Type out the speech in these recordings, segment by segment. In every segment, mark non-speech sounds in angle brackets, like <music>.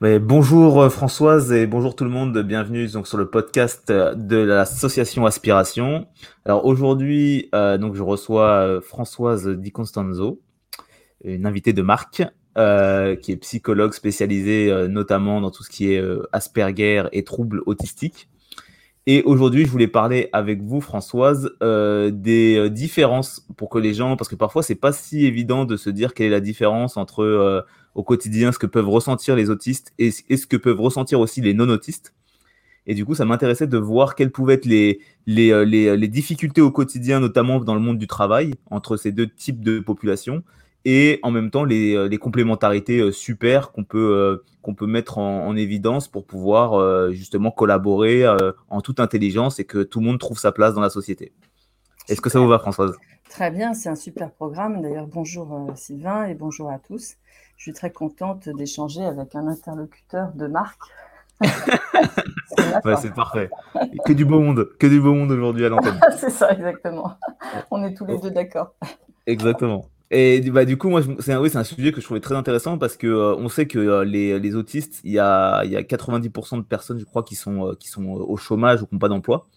bonjour euh, Françoise et bonjour tout le monde, bienvenue donc sur le podcast euh, de l'association Aspiration. Alors aujourd'hui, euh, donc je reçois Françoise Di Constanzo, une invitée de marque, qui est psychologue spécialisée notamment dans tout ce qui est Asperger et troubles autistiques. Et aujourd'hui, je voulais parler avec vous, Françoise, des différences pour que les gens, parce que parfois c'est pas si évident de se dire quelle est la différence entre au quotidien ce que peuvent ressentir les autistes et, ce que peuvent ressentir aussi les non-autistes. Et du coup, ça m'intéressait de voir quelles pouvaient être les, les, euh, euh, les, difficultés au quotidien, notamment dans le monde du travail, entre ces deux types de populations, et en même temps les, euh, les complémentarités super qu'on peut, qu'on peut mettre en, évidence pour pouvoir justement collaborer en toute intelligence et que tout le monde trouve sa place dans la société. Est-ce que ça vous va, Françoise? Très bien, c'est un super programme. D'ailleurs, bonjour Sylvain et bonjour à tous je suis très contente d'échanger avec un interlocuteur de marque. <laughs> c'est parfait. Que du beau monde, que du beau monde aujourd'hui à l'antenne. <laughs> c'est ça, exactement. On est tous les deux d'accord. Exactement. Et bah, du coup, moi, c'est un, oui, un sujet que je trouvais très intéressant parce que euh, on sait que euh, les, les, autistes, il y a, y a 90% de personnes, je crois, qui sont, euh, qui sont au chômage ou qui n'ont pas d'emploi.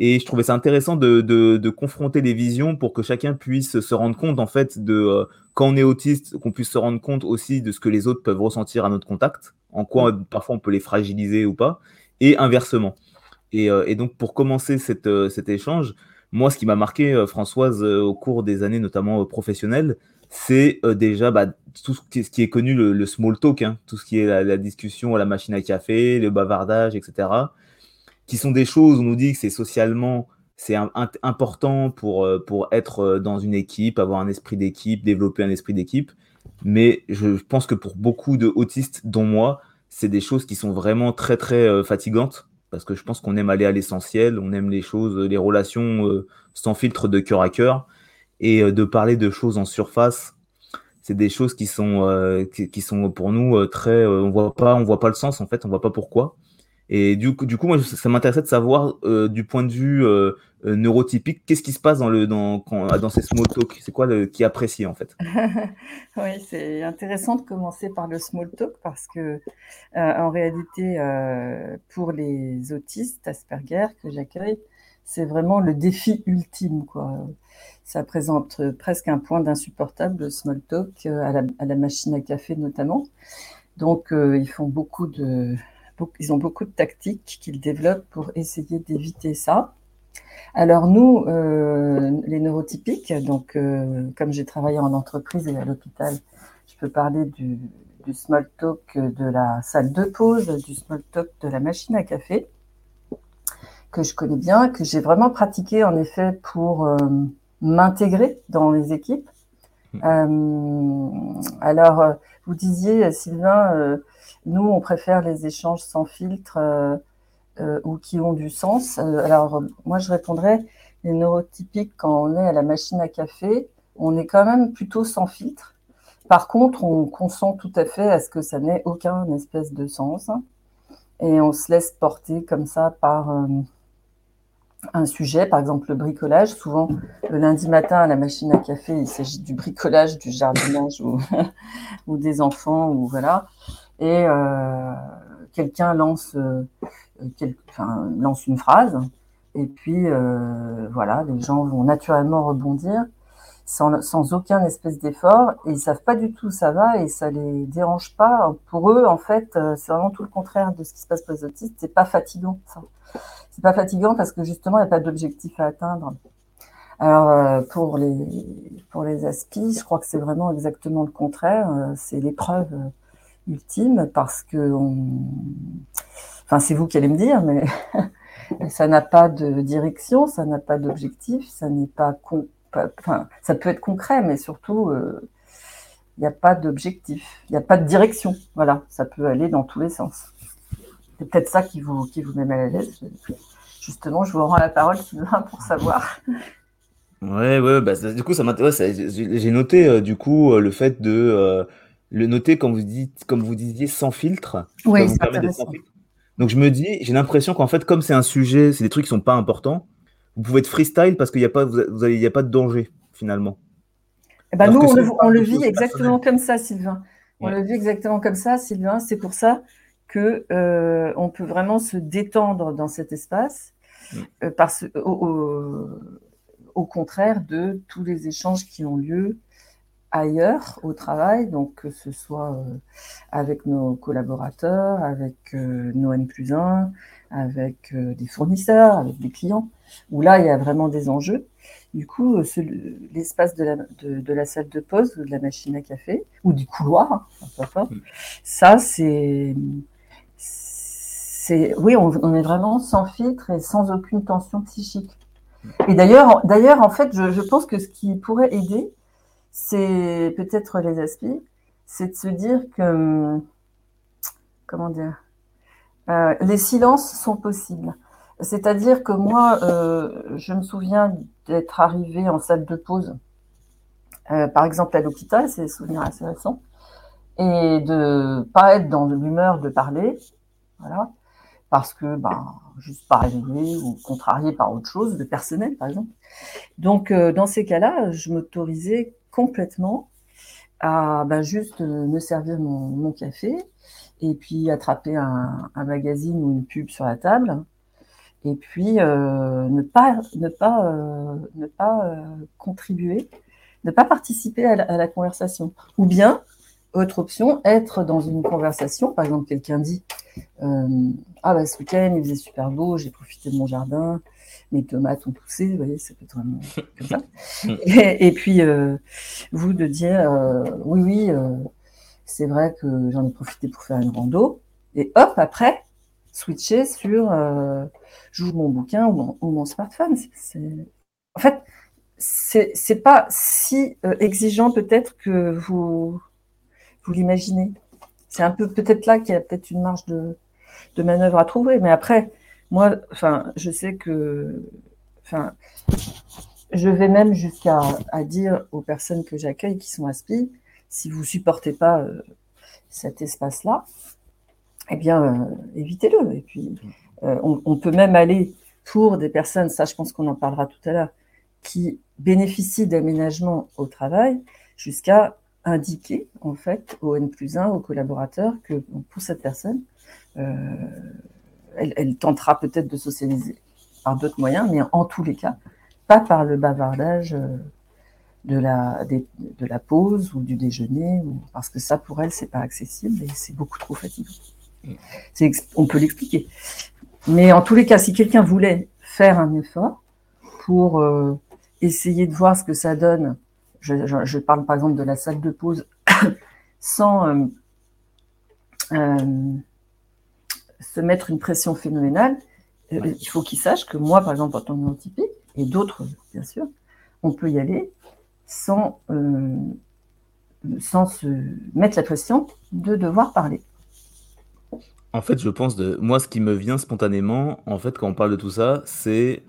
Et je trouvais ça intéressant de, de, confronter les visions pour que chacun puisse se rendre compte, en fait, de quand on est autiste, qu'on puisse se rendre compte aussi de ce que les autres peuvent ressentir à notre contact, en quoi parfois on peut les fragiliser ou pas, et inversement. Et, et donc, pour commencer cette, cet échange, moi, ce qui m'a marqué, Françoise, au cours des années, notamment professionnelles, c'est déjà bah, tout ce qui, est, connu, le, small talk, hein, tout ce qui est la, discussion à la machine à café, le bavardage, etc qui sont des choses, on nous dit que c'est socialement, c'est important pour, euh, pour être euh, dans une équipe, avoir un esprit d'équipe, développer un esprit d'équipe. Mais je pense que pour beaucoup de autistes, dont moi, c'est des choses qui sont vraiment très, très euh, fatigantes. Parce que je pense qu'on aime aller à l'essentiel, on aime les choses, les relations sans filtre de cœur à cœur. Et de parler de choses en surface, c'est des choses qui sont, qui, sont pour nous très. on voit pas, on voit pas le sens en fait, on voit pas pourquoi. Et du coup, du coup moi, ça m'intéressait de savoir, euh, du point de vue euh, euh, neurotypique, qu'est-ce qui se passe dans, le, dans, quand, dans ces small talk C'est quoi le, qui apprécie en fait? <laughs> Oui, c'est intéressant de commencer par le small talk parce que, en réalité, pour les autistes Asperger que j'accueille, c'est vraiment le défi ultime. Quoi. Ça présente presque un point d'insupportable, le small talk, à la, à la, machine à café notamment. Donc, ils font beaucoup de ils ont beaucoup de tactiques qu'ils développent pour essayer d'éviter ça. Alors nous, euh, les neurotypiques, donc euh, comme j'ai travaillé en entreprise et à l'hôpital, je peux parler du, small talk de la salle de pause, du small talk de la machine à café, que je connais bien, que j'ai vraiment pratiqué en effet pour euh, m'intégrer dans les équipes. Mmh. alors, vous disiez, Sylvain, nous, on préfère les échanges sans filtre euh, euh, ou qui ont du sens. Euh, alors, moi, je répondrais, les neurotypiques, quand on est à la machine à café, on est quand même plutôt sans filtre. Par contre, on consent tout à fait à ce que ça n'ait aucun espèce de sens. Et on se laisse porter comme ça par un sujet, par exemple le bricolage. Souvent, le lundi matin à la machine à café, il s'agit du bricolage, du jardinage ou, <laughs> ou des enfants, ou voilà et euh, quelqu'un lance, euh, enfin, lance une phrase, et puis euh, voilà, les gens vont naturellement rebondir sans, sans aucun espèce d'effort, et ils savent pas du tout où ça va, et ça les dérange pas. Pour eux, en fait, c'est vraiment tout le contraire de ce qui se passe pour les autistes. C'est pas fatigant, ça. C'est pas fatigant parce que justement, il n'y a pas d'objectif à atteindre. Alors pour les pour les aspis, je crois que c'est vraiment exactement le contraire. C'est l'épreuve ultime parce que enfin c'est vous qui allez me dire, mais <laughs> ça n'a pas de direction, ça n'a pas d'objectif, ça n'est pas, enfin ça peut être concret, mais surtout euh, il n'y a pas d'objectif, il n'y a pas de direction. Voilà, ça peut aller dans tous les sens. C'est peut-être ça qui vous qui vous met mal à l'aise. Justement, je vous rends la parole Sylvain pour savoir. Ouais, ouais, bah, du coup, ça m'intéresse. J'ai noté, euh, du coup, euh, le fait de, le noter comme vous dites, comme vous disiez, sans filtre. Oui, c'est intéressant. Donc je me dis, j'ai l'impression qu'en fait, comme c'est un sujet, c'est des trucs qui sont pas importants, vous pouvez être freestyle parce qu'il n'y a pas, vous, a pas de danger finalement. Eh ben nous, on le, vit exactement comme ça, Sylvain. On l'a vu exactement comme ça, Sylvain. C'est pour ça que euh, on peut vraiment se détendre dans cet espace, mm. euh, parce, au, au, contraire de tous les échanges qui ont lieu ailleurs au travail, donc que ce soit euh, avec nos collaborateurs, avec nos N plus 1, avec des fournisseurs, avec des clients, où là il y a vraiment des enjeux. Du coup, l'espace de la, de, la, salle de pause ou de la machine à café, ou du couloir, hein, ça c'est oui, on, est vraiment sans filtre et sans aucune tension psychique. Et d'ailleurs, d'ailleurs, en fait, je, pense que ce qui pourrait aider, c'est peut-être les aspects, c'est de se dire que, comment dire, euh, les silences sont possibles. C'est-à-dire que moi, euh, je me souviens d'être arrivée en salle de pause, euh, par exemple à l'hôpital, c'est des souvenirs assez récents, et de pas être dans l'humeur de parler, voilà, parce que ben, juste pas arrivé ou contrarié par autre chose de personnel, par exemple. Donc, dans ces cas-là, je m'autorisais complètement à ben, juste me servir mon, café et puis attraper un, magazine ou une pub sur la table et puis euh, ne pas ne pas euh, contribuer, ne pas participer à la conversation ou bien autre option, être dans une conversation. Par exemple, quelqu'un dit euh, Ah, bah, ce week-end, il faisait super beau, j'ai profité de mon jardin, mes tomates ont poussé. Vous voyez, ça peut être vraiment <laughs> comme ça. et, puis, euh, vous de dire euh, Oui, oui, c'est vrai que j'en ai profité pour faire une rando. Et hop, après, switcher sur J'ouvre mon bouquin ou mon, smartphone. En fait, c'est pas si exigeant peut-être que vous vous l'imaginez. C'est un peu peut-être là qu'il y a peut-être une marge de, manœuvre à trouver. Mais après, moi, enfin, je sais que, enfin, je vais même jusqu'à dire aux personnes que j'accueille qui sont aspi, si vous supportez pas euh, cet espace-là, eh bien, euh, évitez-le. Et puis, euh, on, peut même aller pour des personnes, ça, je pense qu'on en parlera tout à l'heure, qui bénéficient d'aménagement au travail, jusqu'à indiquer en fait au N plus 1, aux collaborateurs, que pour cette personne, elle, tentera peut-être de socialiser par d'autres moyens, mais en tous les cas, pas par le bavardage euh, de la, de, la pause ou du déjeuner, parce que ça pour elle, c'est pas accessible et c'est beaucoup trop fatigant. On peut l'expliquer. Mais en tous les cas, si quelqu'un voulait faire un effort pour euh, essayer de voir ce que ça donne je, parle par exemple de la salle de pause <coughs> sans euh, se mettre une pression phénoménale, euh, il faut qu'il sache que moi, par exemple, en tant que neurotypique, et d'autres, bien sûr, on peut y aller sans, sans se mettre la pression de devoir parler. En fait, je pense de moi, ce qui me vient spontanément, en fait, quand on parle de tout ça, c'est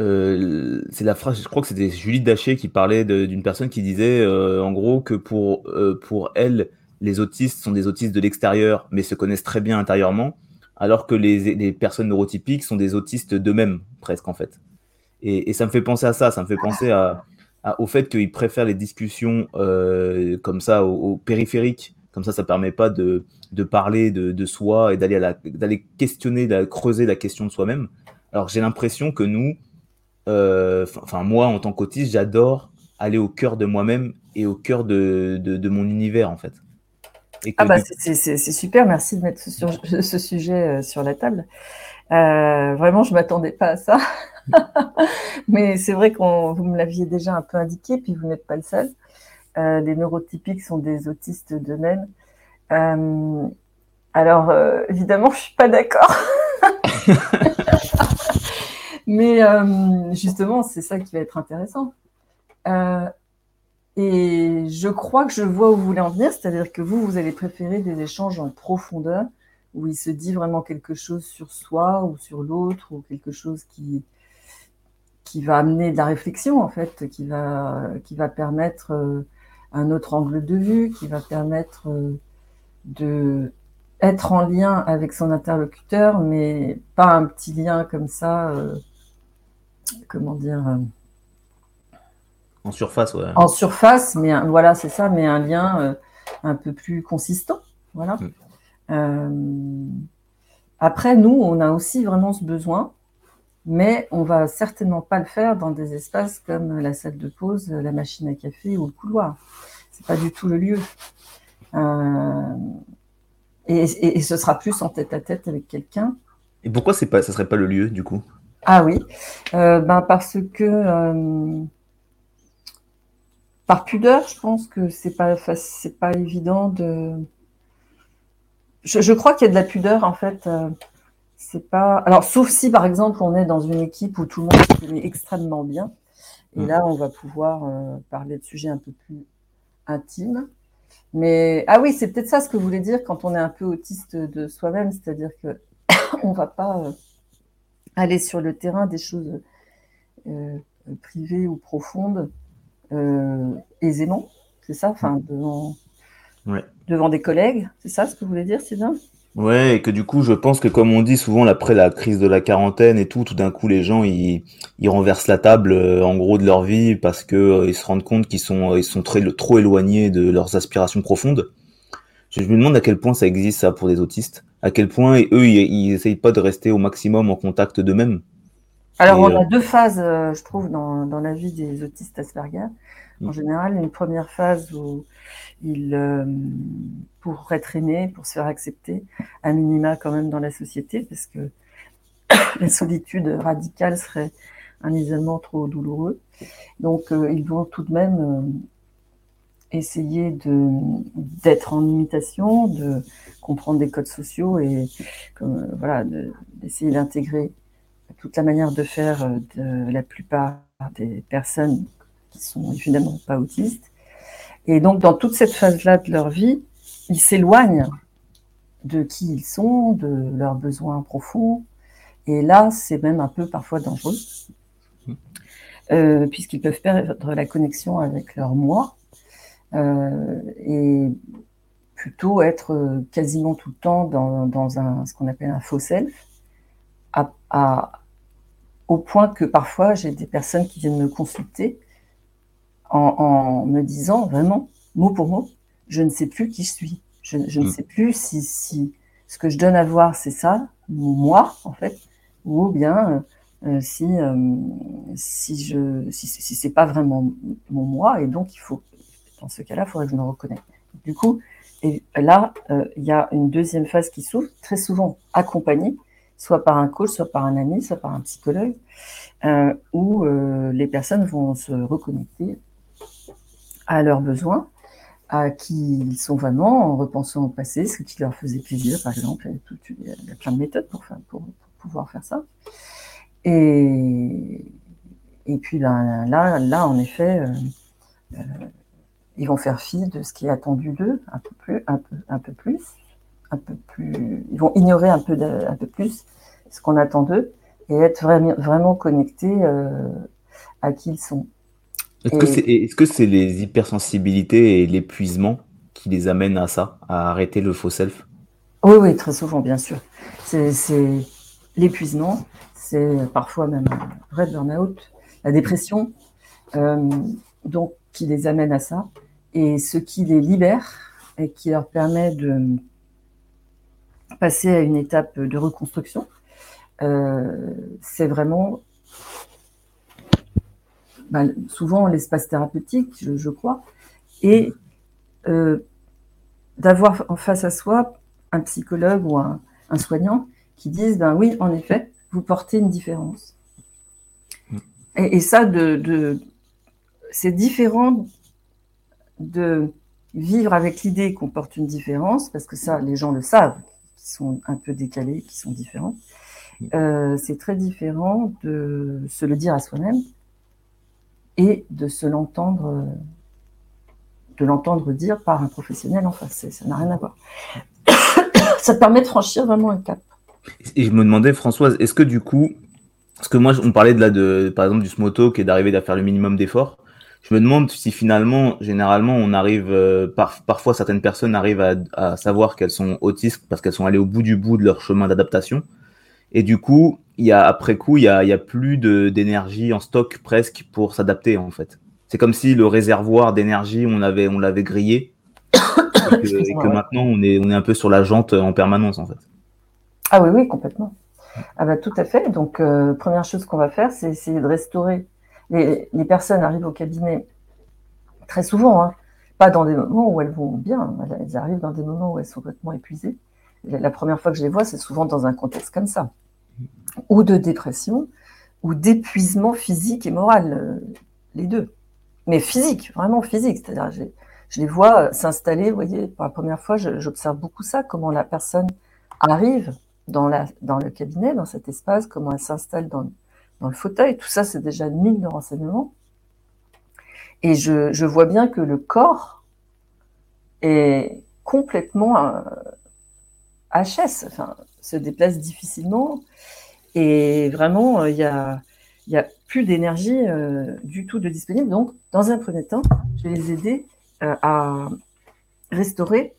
euh, c'est la phrase, je crois que c'était Julie Daché qui parlait d'une personne qui disait euh, en gros que pour, euh, pour elle, les autistes sont des autistes de l'extérieur, mais se connaissent très bien intérieurement, alors que les, personnes neurotypiques sont des autistes d'eux-mêmes, presque en fait. Et, ça me fait penser à ça, ça me fait penser au fait qu'ils préfèrent les discussions comme ça, au, périphérique, comme ça, ça permet pas de, parler de, soi et d'aller questionner, de creuser la question de soi-même. Alors j'ai l'impression que nous, euh, enfin moi en tant qu'autiste, j'adore aller au cœur de moi-même et au cœur de, mon univers en fait. Ah bah c'est super, merci de mettre ce, <laughs> ce sujet euh, sur la table. Euh, vraiment, je m'attendais pas à ça, <laughs> mais c'est vrai que vous me l'aviez déjà un peu indiqué, puis vous n'êtes pas le seul. les neurotypiques sont des autistes d'eux-mêmes. alors évidemment, je suis pas d'accord. <laughs> Mais euh, justement, c'est ça qui va être intéressant. Euh, et je crois que je vois où vous voulez en venir, c'est-à-dire que vous, vous allez préférer des échanges en profondeur, où il se dit vraiment quelque chose sur soi ou sur l'autre, ou quelque chose qui, qui va amener de la réflexion, en fait, qui va, qui va permettre euh, un autre angle de vue, qui va permettre de être en lien avec son interlocuteur, mais pas un petit lien comme ça comment dire euh, En surface, ouais. En surface, mais voilà, c'est ça, mais un lien euh, un peu plus consistant. Voilà. Mm. après, nous, on a aussi vraiment ce besoin, mais on va certainement pas le faire dans des espaces comme la salle de pause, la machine à café ou le couloir. C'est pas du tout le lieu. Et, ce sera plus en tête à tête avec quelqu'un. Et pourquoi c'est pas, ça serait pas le lieu du coup? Ah oui, euh, ben parce que euh, par pudeur, je pense que c'est pas c'est pas évident de. Je, crois qu'il y a de la pudeur en fait. Euh, c'est pas. Alors sauf si par exemple on est dans une équipe où tout le monde se connaît extrêmement bien, et là on va pouvoir parler de sujets un peu plus intimes. Mais ah oui, c'est peut-être ça ce que vous voulez dire quand on est un peu autiste de soi-même, c'est-à-dire que <coughs> on va pas euh, aller sur le terrain des choses euh, privées ou profondes euh, aisément, c'est ça, enfin devant, devant des collègues, c'est ça ce que vous voulez dire, Sylvain? Ouais, et que du coup, je pense que comme on dit souvent, après la crise de la quarantaine et tout, tout d'un coup, les gens, ils, ils renversent la table, euh, en gros, de leur vie parce que euh, ils se rendent compte qu'ils sont, ils sont très, trop éloignés de leurs aspirations profondes. Je, me demande à quel point ça existe, ça, pour des autistes. À quel point, eux, ils, essayent pas de rester au maximum en contact d'eux-mêmes. Alors, on a euh, deux phases, je trouve, dans, dans la vie des autistes Asperger. En mm. général, une première phase où il, euh, pour être aimé, pour se faire accepter, à minima quand même dans la société, parce que <coughs> la solitude radicale serait un isolement trop douloureux. Donc, euh, ils vont tout de même euh, essayer d'être en imitation, de comprendre des codes sociaux et comme, voilà, d'essayer d'intégrer toute la manière de faire de la plupart des personnes qui sont évidemment pas autistes. Et donc, dans toute cette phase-là de leur vie, ils s'éloignent de qui ils sont, de leurs besoins profonds. Et là, c'est même un peu parfois dangereux, euh, puisqu'ils peuvent perdre la connexion avec leur moi euh, et plutôt être quasiment tout le temps dans, un, ce qu'on appelle un faux self, au point que parfois j'ai des personnes qui viennent me consulter en, me disant vraiment, mot pour mot, je ne sais plus qui je suis. Je, ne mm. sais plus si, si, ce que je donne à voir, c'est ça, mon moi, en fait, ou bien euh, si, euh, si, je, si, si c'est pas vraiment mon moi, et donc il faut, dans ce cas-là, il faudrait que je me reconnais. Du coup, et là, euh, il y a une deuxième phase qui s'ouvre, très souvent accompagnée, soit par un coach, soit par un ami, soit par un psychologue, où les personnes vont se reconnecter à leurs besoins, à qui ils sont vraiment en repensant au passé, ce qui leur faisait plaisir, par exemple. Il y a, plein de méthodes pour, pouvoir faire ça. Et, puis là, là, là, en effet, euh, euh, ils vont faire fi de ce qui est attendu d'eux, un peu plus, un peu plus. Ils vont ignorer un peu, un peu plus ce qu'on attend d'eux et être vraiment, vraiment connectés euh, à qui ils sont. Est-ce que c'est les hypersensibilités et l'épuisement qui les amènent à ça, à arrêter le faux self? Oui, oui, très souvent, bien sûr. C'est l'épuisement, c'est parfois même un vrai burn-out, la dépression, euh, donc qui les amène à ça. Et ce qui les libère et qui leur permet de passer à une étape de reconstruction, euh, c'est vraiment bah, souvent l'espace thérapeutique, je, crois, et euh, d'avoir en face à soi un psychologue ou un, soignant qui disent ben oui, en effet, vous portez une différence. Et, ça, c'est différent de vivre avec l'idée qu'on porte une différence, parce que ça, les gens le savent, qui sont un peu décalés, qui sont différents. Euh, c'est très différent de se le dire à soi-même et de se l'entendre de l'entendre dire par un professionnel en face. Ça n'a rien à voir. <coughs> ça permet de franchir vraiment un cap. Et je me demandais, Françoise, est-ce que du coup, parce que moi, on parlait de là, de, par exemple, du smoto qui est d'arriver à faire le minimum d'efforts. Je me demande si finalement, généralement, on arrive, euh, parfois certaines personnes arrivent à, à savoir qu'elles sont autistes parce qu'elles sont allées au bout du bout de leur chemin d'adaptation. Et du coup, y a, après coup, il y a, y a plus d'énergie en stock presque pour s'adapter en fait. C'est comme si le réservoir d'énergie, on avait, on l'avait grillé. et que, maintenant on est, on est un peu sur la jante en permanence en fait. Ah oui, oui, complètement. Ah bah, tout à fait. Donc, euh, première chose qu'on va faire, c'est essayer de restaurer. Les, personnes arrivent au cabinet très souvent, hein, pas dans des moments où elles vont bien, elles arrivent dans des moments où elles sont complètement épuisées. La première fois que je les vois, c'est souvent dans un contexte comme ça, ou de dépression, ou d'épuisement physique et moral, euh, les deux. Mais physique, vraiment physique. C'est-à-dire, je, je les vois s'installer, vous voyez, pour la première fois, j'observe beaucoup ça, comment la personne arrive dans, dans le cabinet, dans cet espace, comment elle s'installe dans, dans, le fauteuil. Tout ça, c'est déjà une mine de renseignements. Et je, vois bien que le corps est complètement euh, HS, enfin, se déplace difficilement. Et vraiment, il y a, y a plus d'énergie euh, du tout de disponible. Donc, dans un premier temps, je vais les aider euh, à restaurer,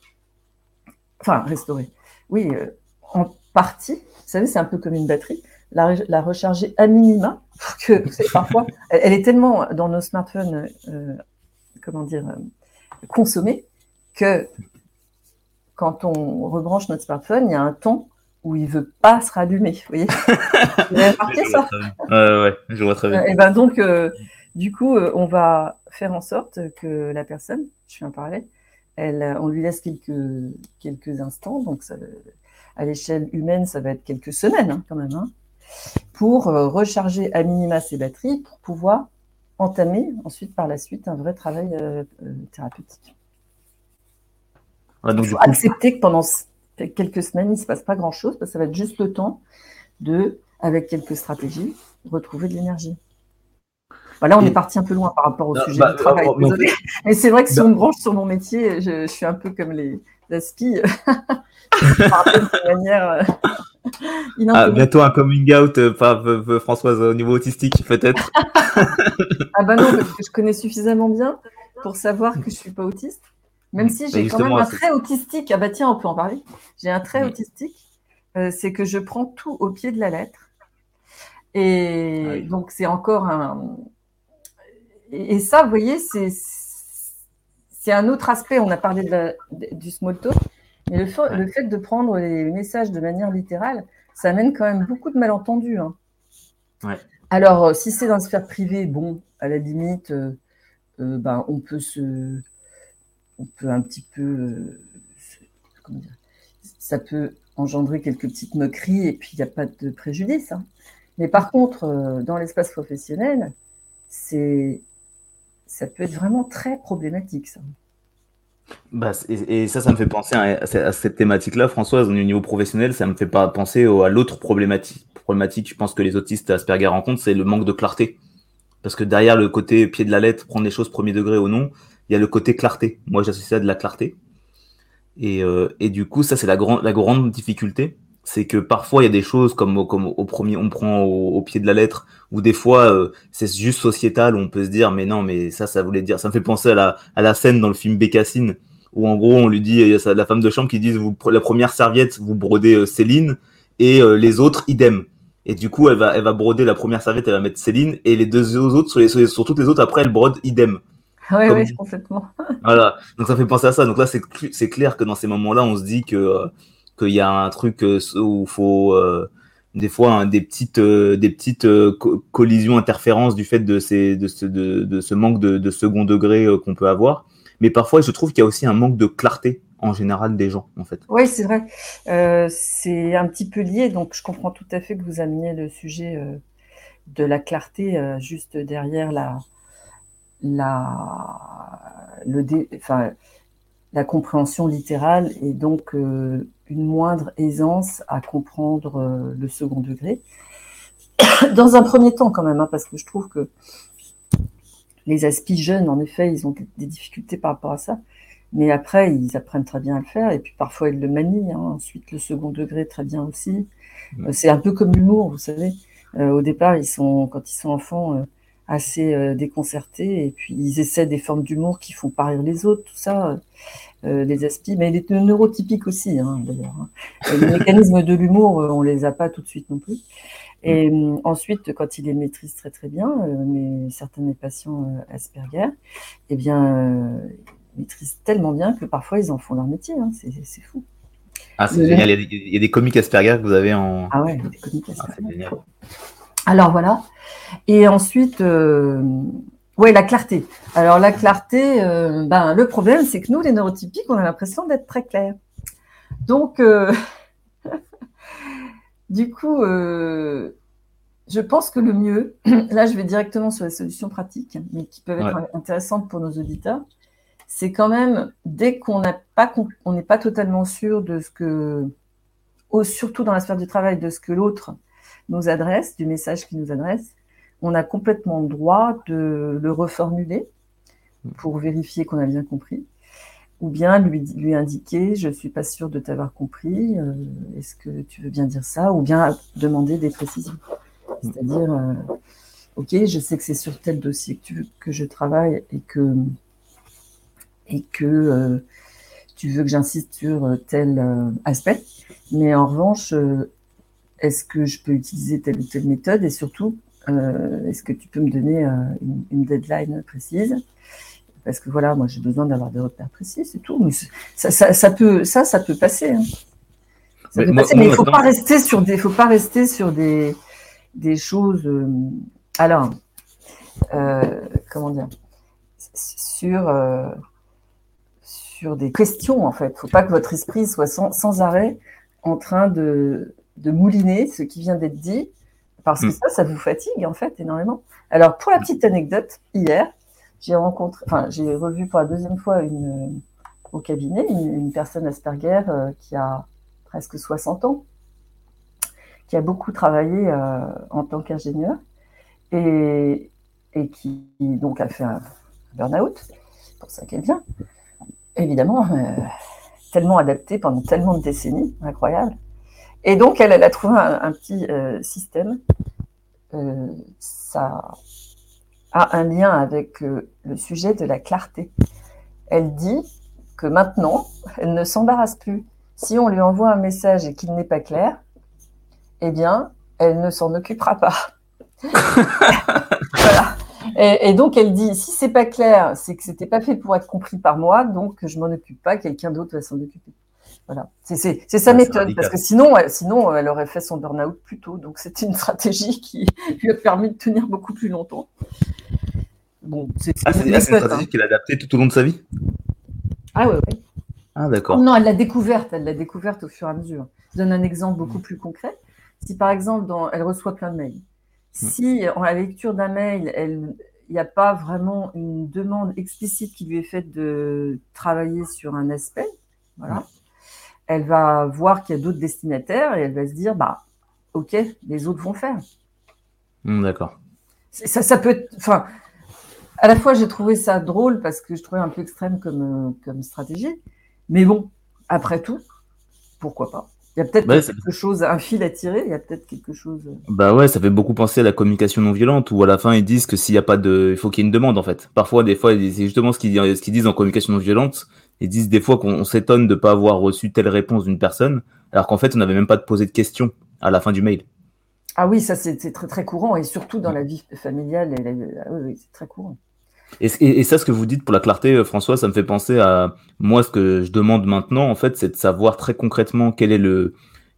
enfin, restaurer, oui, euh, en partie, vous savez, c'est un peu comme une batterie, la, la recharger à minima, que <laughs> parfois, elle, est tellement dans nos smartphones, euh, comment dire, euh, consommée, que quand on rebranche notre smartphone, il y a un temps où il veut pas se rallumer. Vous voyez <laughs> Vous avez remarqué ça euh, Ouais, je vois très bien. Et ben donc, euh, du coup, euh, on va faire en sorte que la personne, je fais un parallèle, elle, on lui laisse quelques, quelques instants, donc ça, à l'échelle humaine, ça va être quelques semaines hein, quand même, hein, pour euh, recharger à minima ses batteries pour pouvoir entamer ensuite par la suite un vrai travail euh, euh thérapeutique. Ouais, donc, Il faut coup... accepter que pendant quelques semaines, il ne se passe pas grand-chose, parce que ça va être juste le temps de, avec quelques stratégies, retrouver de l'énergie. Voilà, on Et... est parti un peu loin par rapport au non, sujet bah, du travail. oh, désolé. <laughs> Mais c'est vrai que si on me branche sur mon métier, je, je suis un peu comme les aspis. <laughs> de <laughs> manière. Euh, ah, bientôt un coming out euh, par euh, Françoise au niveau autistique, peut-être. <laughs> ah bah non, parce que je connais suffisamment bien pour savoir que je suis pas autiste. Même si j'ai quand même un trait autistique. Ah bah tiens, on peut en parler. J'ai un trait autistique, euh, c'est que je prends tout au pied de la lettre. Et ah oui. donc c'est encore un. Et ça, vous voyez, c'est un autre aspect. On a parlé de la, du small talk. Mais le fait, le fait, de prendre les messages de manière littérale, ça amène quand même beaucoup de malentendus. Hein. Ouais. Alors, euh, si c'est dans la sphère privée, bon, à la limite, euh, euh, ben, on peut se. On peut un petit peu. Euh, comment dire, ça peut engendrer quelques petites moqueries et puis il n'y a pas de préjudice. Hein. Mais par contre, dans l'espace professionnel, c'est. Ça peut être vraiment très problématique, ça. Bah, et, et, ça, ça me fait penser à, à cette thématique-là, Françoise, au niveau professionnel, ça me fait pas penser à l'autre problématique, problématique, je pense que les autistes Asperger rencontrent, c'est le manque de clarté. Parce que derrière le côté pied de la lettre, prendre les choses premier degré ou non, il y a le côté clarté. Moi, j'associe ça à de la clarté. Et, euh, et du coup, ça, c'est la, la grande difficulté. C'est que parfois, il y a des choses comme, comme au premier, on prend au, au pied de la lettre, ou des fois, euh, c'est juste sociétal, où on peut se dire, mais non, mais ça, ça voulait dire, ça me fait penser à la, à la scène dans le film Bécassine, où en gros on lui dit, il y a la femme de chambre qui dit vous, la première serviette vous brodez euh, Céline et euh, les autres idem. Et du coup elle va elle va broder la première serviette, elle va mettre Céline et les deux autres sur, les, sur, toutes les autres après elle brode idem. Oui, Comme, oui, complètement. Voilà, donc ça fait penser à ça. Donc là c'est c'est clair que dans ces moments-là on se dit que euh, qu'il y a un truc euh, où faut euh, des fois hein, des petites euh, des petites co collisions interférences du fait de ces de ce manque de, second degré qu'on peut avoir mais parfois je trouve qu'il y a aussi un manque de clarté en général des gens en fait. Oui, c'est vrai. C'est un petit peu lié, donc je comprends tout à fait que vous ameniez le sujet de la clarté juste derrière la la le dé, enfin la compréhension littérale et donc une moindre aisance à comprendre euh, le second degré. <coughs> Dans un premier temps quand même, hein, parce que je trouve que les aspis jeunes, en effet, ils ont des difficultés par rapport à ça. Mais après, ils apprennent très bien à le faire. Et puis parfois, ils le manient. Hein. Ensuite, le second degré, très bien aussi. Euh, c'est un peu comme l'humour, vous savez. Euh, au départ, ils sont, quand ils sont enfants, euh, assez euh, déconcertés. Et puis, ils essaient des formes d'humour qui font pas rire les autres, tout ça. Euh, les aspis, mais les neurotypiques aussi, hein, d'ailleurs. Hein. Les mécanismes de l'humour, on les a pas tout de suite non plus. Et euh, ensuite, quand il les maîtrise très très bien, euh, mais certains des patients euh, Asperger, eh bien, maîtrisent tellement bien que parfois ils en font leur métier. Hein. C'est fou. Ah, c'est génial. Il y, a des, comiques Asperger que vous avez en. Ah ouais, des comiques ah, Asperger. Alors voilà. Et ensuite, euh, ouais, la clarté. Alors la clarté, euh, ben, le problème, c'est que nous, les neurotypiques, on a l'impression d'être très clairs. Donc, euh, <laughs> du coup, je pense que le mieux, <clears throat> là, je vais directement sur les solutions pratiques, mais qui peuvent être intéressantes pour nos auditeurs, c'est quand même, dès qu'on n'est pas, on n'est pas totalement sûr de ce que, surtout dans la sphère du travail, de ce que l'autre nous adresse, du message qu'il nous adresse, on a complètement le droit de le reformuler pour vérifier qu'on a bien compris, ou bien lui, lui indiquer je ne suis pas sûr de t'avoir compris, euh, est-ce que tu veux bien dire ça, ou bien demander des précisions. C'est-à-dire, euh, ok, je sais que c'est sur tel dossier que, tu veux que je travaille et que et que euh, tu veux que j'insiste sur tel aspect. Mais en revanche, est-ce que je peux utiliser telle ou telle méthode et surtout, est-ce que tu peux me donner une, deadline précise? Parce que voilà, moi j'ai besoin d'avoir des repères précis, c'est tout. Mais ça, peut, ça, ça peut passer. Hein. mais, il ne faut pas rester sur des, faut pas rester sur des, des choses. alors, comment dire? Sur sur des questions, en fait. Il ne faut pas que votre esprit soit sans, arrêt en train de, mouliner ce qui vient d'être dit, parce que mm. ça, ça vous fatigue, en fait, énormément. Alors, pour la petite anecdote, hier, j'ai rencontré, enfin, j'ai revu pour la deuxième fois une, au cabinet une, personne Asperger euh, qui a presque 60 ans, qui a beaucoup travaillé euh, en tant qu'ingénieur et, et qui donc a fait un burn-out, c'est pour ça qu'elle vient évidemment, euh, tellement adapté pendant tellement de décennies, incroyable. Et donc, elle, a trouvé un, petit euh, système. Euh, ça a un lien avec le sujet de la clarté. Elle dit que maintenant, elle ne s'embarrasse plus. Si on lui envoie un message et qu'il n'est pas clair, eh bien, elle ne s'en occupera pas. <laughs> voilà. Et, donc elle dit si c'est pas clair, c'est que c'était pas fait pour être compris par moi, donc je m'en occupe pas, quelqu'un d'autre va s'en occuper. Voilà, c'est sa méthode, parce que sinon, sinon, elle aurait fait son burn-out plus tôt. Donc c'était une <laughs> stratégie qui lui a permis de tenir beaucoup plus longtemps. Bon, c'est ah, une, stratégie hein. qu'elle a adaptée tout au long de sa vie Ah ouais, ouais. Ah d'accord. Non, elle l'a découverte, elle l'a découverte au fur et à mesure. Je donne un exemple beaucoup plus concret. Si par exemple, dans, elle reçoit plein de mails, Hmm. Si, en la lecture d'un mail, il n'y a pas vraiment une demande explicite qui lui est faite de travailler sur un aspect, voilà, hmm. Elle va voir qu'il y a d'autres destinataires et elle va se dire, bah, ok, les autres vont faire. Hmm, d'accord. Ça, ça peut être, enfin, à la fois j'ai trouvé ça drôle parce que je trouvais un peu extrême comme, comme stratégie, mais bon, après tout, pourquoi pas? Il y a peut-être quelque chose, un fil à tirer, il y a peut-être quelque chose. Euh. Bah ouais, ça fait beaucoup penser à la communication non violente, où à la fin ils disent que s'il n'y a pas de. Il faut qu'il y ait une demande en fait. Parfois, des fois, c'est justement ce qu'ils disent en communication non violente. Ils disent des fois qu'on s'étonne de ne pas avoir reçu telle réponse d'une personne, alors qu'en fait, on n'avait même pas de poser de questions à la fin du mail. Ah oui, ça c'est très très courant, et surtout dans la vie familiale, ah oui c'est très courant. Et, ça, ce que vous dites pour la clarté, euh, François, ça me fait penser à moi, ce que je demande maintenant, en fait, c'est de savoir très concrètement quel est le,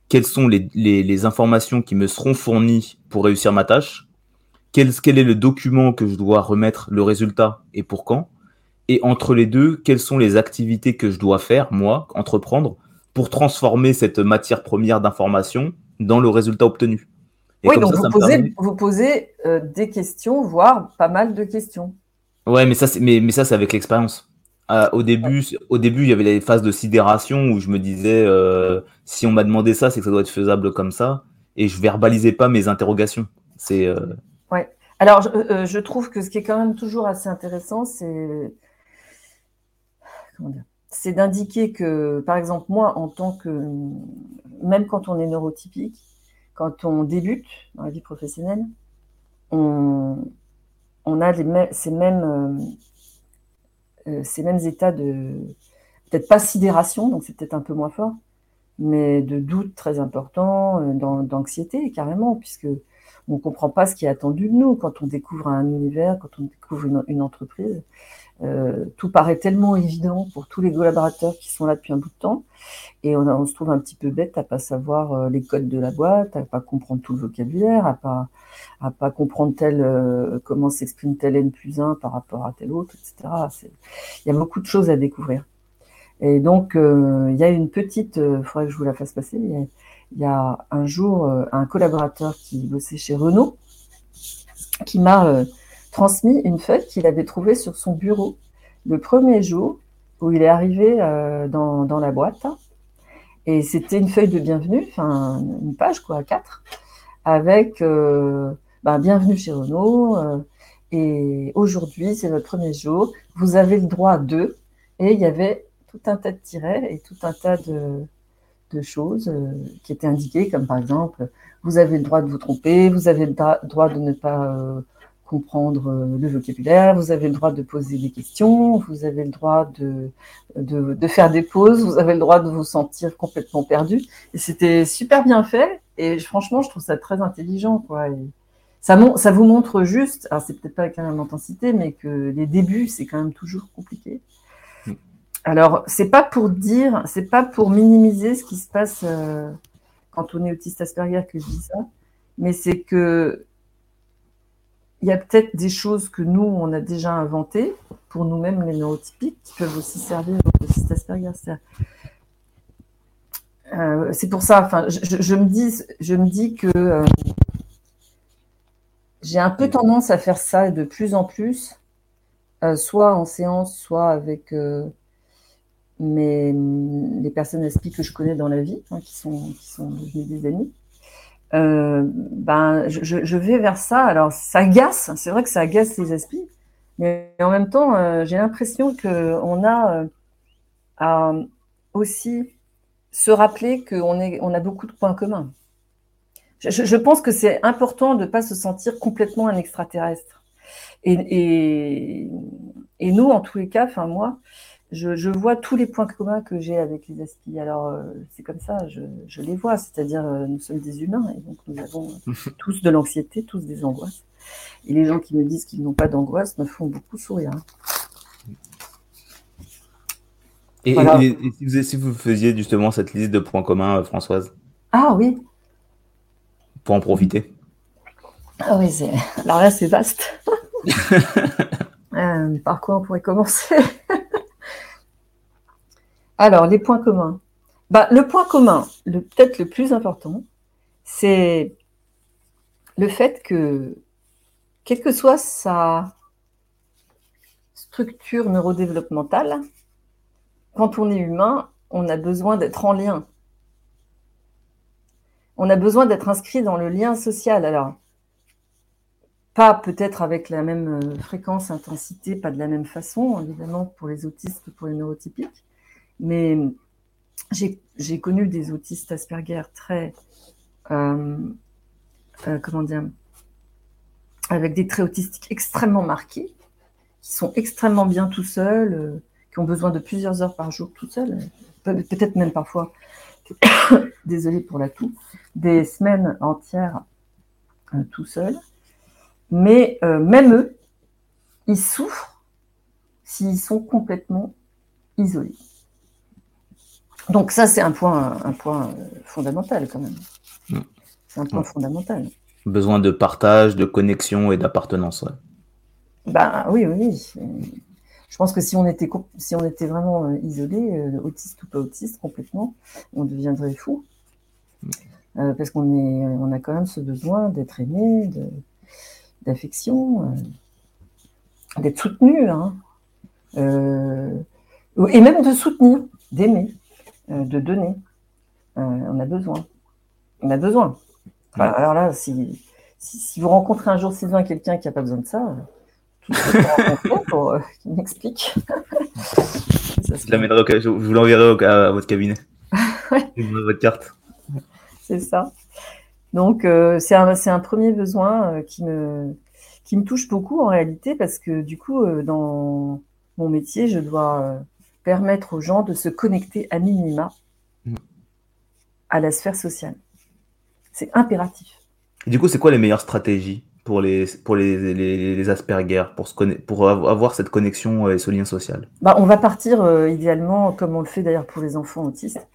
quelles sont les, les, informations qui me seront fournies pour réussir ma tâche, quel, quel est le document que je dois remettre, le résultat et pour quand, et entre les deux, quelles sont les activités que je dois faire, moi, entreprendre, pour transformer cette matière première d'information dans le résultat obtenu? oui, donc vous, posez, vous, posez, euh, des questions, voire pas mal de questions. Ouais, mais ça, c'est, mais, mais ça, c'est avec l'expérience. Euh, au début, au début, il y avait les phases de sidération où je me disais, euh, si on m'a demandé ça, c'est que ça doit être faisable comme ça, et je verbalisais pas mes interrogations. C'est. Euh, ouais. Alors, je, je, trouve que ce qui est quand même toujours assez intéressant, c'est c'est d'indiquer que, par exemple, moi, en tant que, même quand on est neurotypique, quand on débute dans la vie professionnelle, on, a ces, mêmes, euh, euh, ces mêmes états de, peut-être pas sidération, donc c'est peut-être un peu moins fort, mais de doute très important, euh, d'anxiété carrément, puisque on ne comprend pas ce qui est attendu de nous quand on découvre un univers, quand on découvre une, entreprise. Euh, tout paraît tellement évident pour tous les collaborateurs qui sont là depuis un bout de temps, et on, se trouve un petit peu bête à pas savoir euh, les codes de la boîte, à pas comprendre tout le vocabulaire, à pas à pas comprendre tel euh, comment s'exprime tel N plus 1 par rapport à tel autre, etc. Il y a beaucoup de choses à découvrir. Et donc, il y a une petite, il faudrait que je vous la fasse passer, il y a un jour euh, un collaborateur qui bossait chez Renault qui m'a euh, transmis une feuille qu'il avait trouvée sur son bureau le premier jour où il est arrivé euh, dans, la boîte. Et c'était une feuille de bienvenue, enfin une page quoi, quatre, avec ben, bienvenue chez Renault. et aujourd'hui, c'est votre premier jour. Vous avez le droit de. Et il y avait tout un tas de tirets et tout un tas de, de choses euh, qui étaient indiquées, comme par exemple, vous avez le droit de vous tromper, vous avez le droit de ne pas euh, comprendre euh, le vocabulaire, vous avez le droit de poser des questions, vous avez le droit de, de, faire des pauses, vous avez le droit de vous sentir complètement perdu. Et c'était super bien fait. Et franchement, je trouve ça très intelligent. Quoi. ça, ça vous montre juste, alors c'est peut-être pas avec la même intensité, mais que les débuts, c'est quand même toujours compliqué. Alors, c'est pas pour dire, c'est pas pour minimiser ce qui se passe euh, quand on est autiste Asperger que je dis ça, mais c'est que il y a peut-être des choses que nous, on a déjà inventées pour nous-mêmes, les neurotypiques, qui peuvent aussi servir autistes Asperger. Euh, c'est pour ça, enfin, je, me dis, je me dis que euh, j'ai un peu tendance à faire ça de plus en plus, soit en séance, soit avec mais les personnes ASPI que je connais dans la vie, hein, qui, sont, qui sont devenues des amis, euh, ben, je, vais vers ça. Alors, ça agace, c'est vrai que ça agace les ASPI, mais en même temps, euh, j'ai l'impression qu'on a euh, à aussi se rappeler qu'on on a beaucoup de points communs. Je, pense que c'est important de ne pas se sentir complètement un extraterrestre. Et, et, et nous, en tous les cas, enfin moi, je, vois tous les points communs que j'ai avec les aspis. Alors, euh, c'est comme ça, je, les vois. C'est-à-dire, euh, nous sommes des humains et donc nous avons <laughs> tous de l'anxiété, tous des angoisses. Et les gens qui me disent qu'ils n'ont pas d'angoisse me font beaucoup sourire. Et, si, vous, faisiez justement cette liste de points communs, euh, Françoise? Ah oui. Pour en profiter. Ah oui, alors là, c'est vaste. <laughs> par quoi on pourrait commencer? Alors, les points communs. Bah, le point commun, peut-être le plus important, c'est le fait que, quelle que soit sa structure neurodéveloppementale, quand on est humain, on a besoin d'être en lien. On a besoin d'être inscrit dans le lien social. Alors, pas peut-être avec la même euh, fréquence, intensité, pas de la même façon, évidemment, pour les autistes, pour les neurotypiques, mais j'ai connu des autistes Asperger très, euh, euh, comment dire, avec des traits autistiques extrêmement marqués, qui sont extrêmement bien tout seuls, euh, qui ont besoin de plusieurs heures par jour tout seuls, peut-être même parfois, <coughs> désolé pour la toux, des semaines entières tout seuls. Mais même eux, ils souffrent s'ils sont complètement isolés. Donc ça, c'est un point, un point fondamental quand même. Mm. C'est un point fondamental. Besoin de partage, de connexion et d'appartenance. Ben oui, oui. Je pense que si on était, si on était vraiment euh, isolé, euh, autiste ou pas autiste complètement, on deviendrait fou. Mm. Euh, parce qu'on est, on a quand même ce besoin d'être aimé, d'affection, d'être soutenu, hein. et même de soutenir, d'aimer. Euh, de donner. Euh, on a besoin. On a besoin. alors là, si, si, vous rencontrez un jour Sylvain quelqu'un qui n'a pas besoin de ça, tout ce pour euh, qu'il m'explique. <laughs> je, je vous l'enverrai à, votre cabinet. <laughs> Je vous votre carte. C'est ça. Donc, c'est un, un, premier besoin qui, me, qui me touche beaucoup en réalité parce que du coup, dans mon métier, je dois permettre aux gens de se connecter à minima mm. à la sphère sociale. C'est impératif. du coup, c'est quoi les meilleures stratégies pour les, pour les, les, Asperger, pour, se pour avoir cette connexion et ce lien social? Bah, On va partir idéalement, comme on le fait d'ailleurs pour les enfants autistes,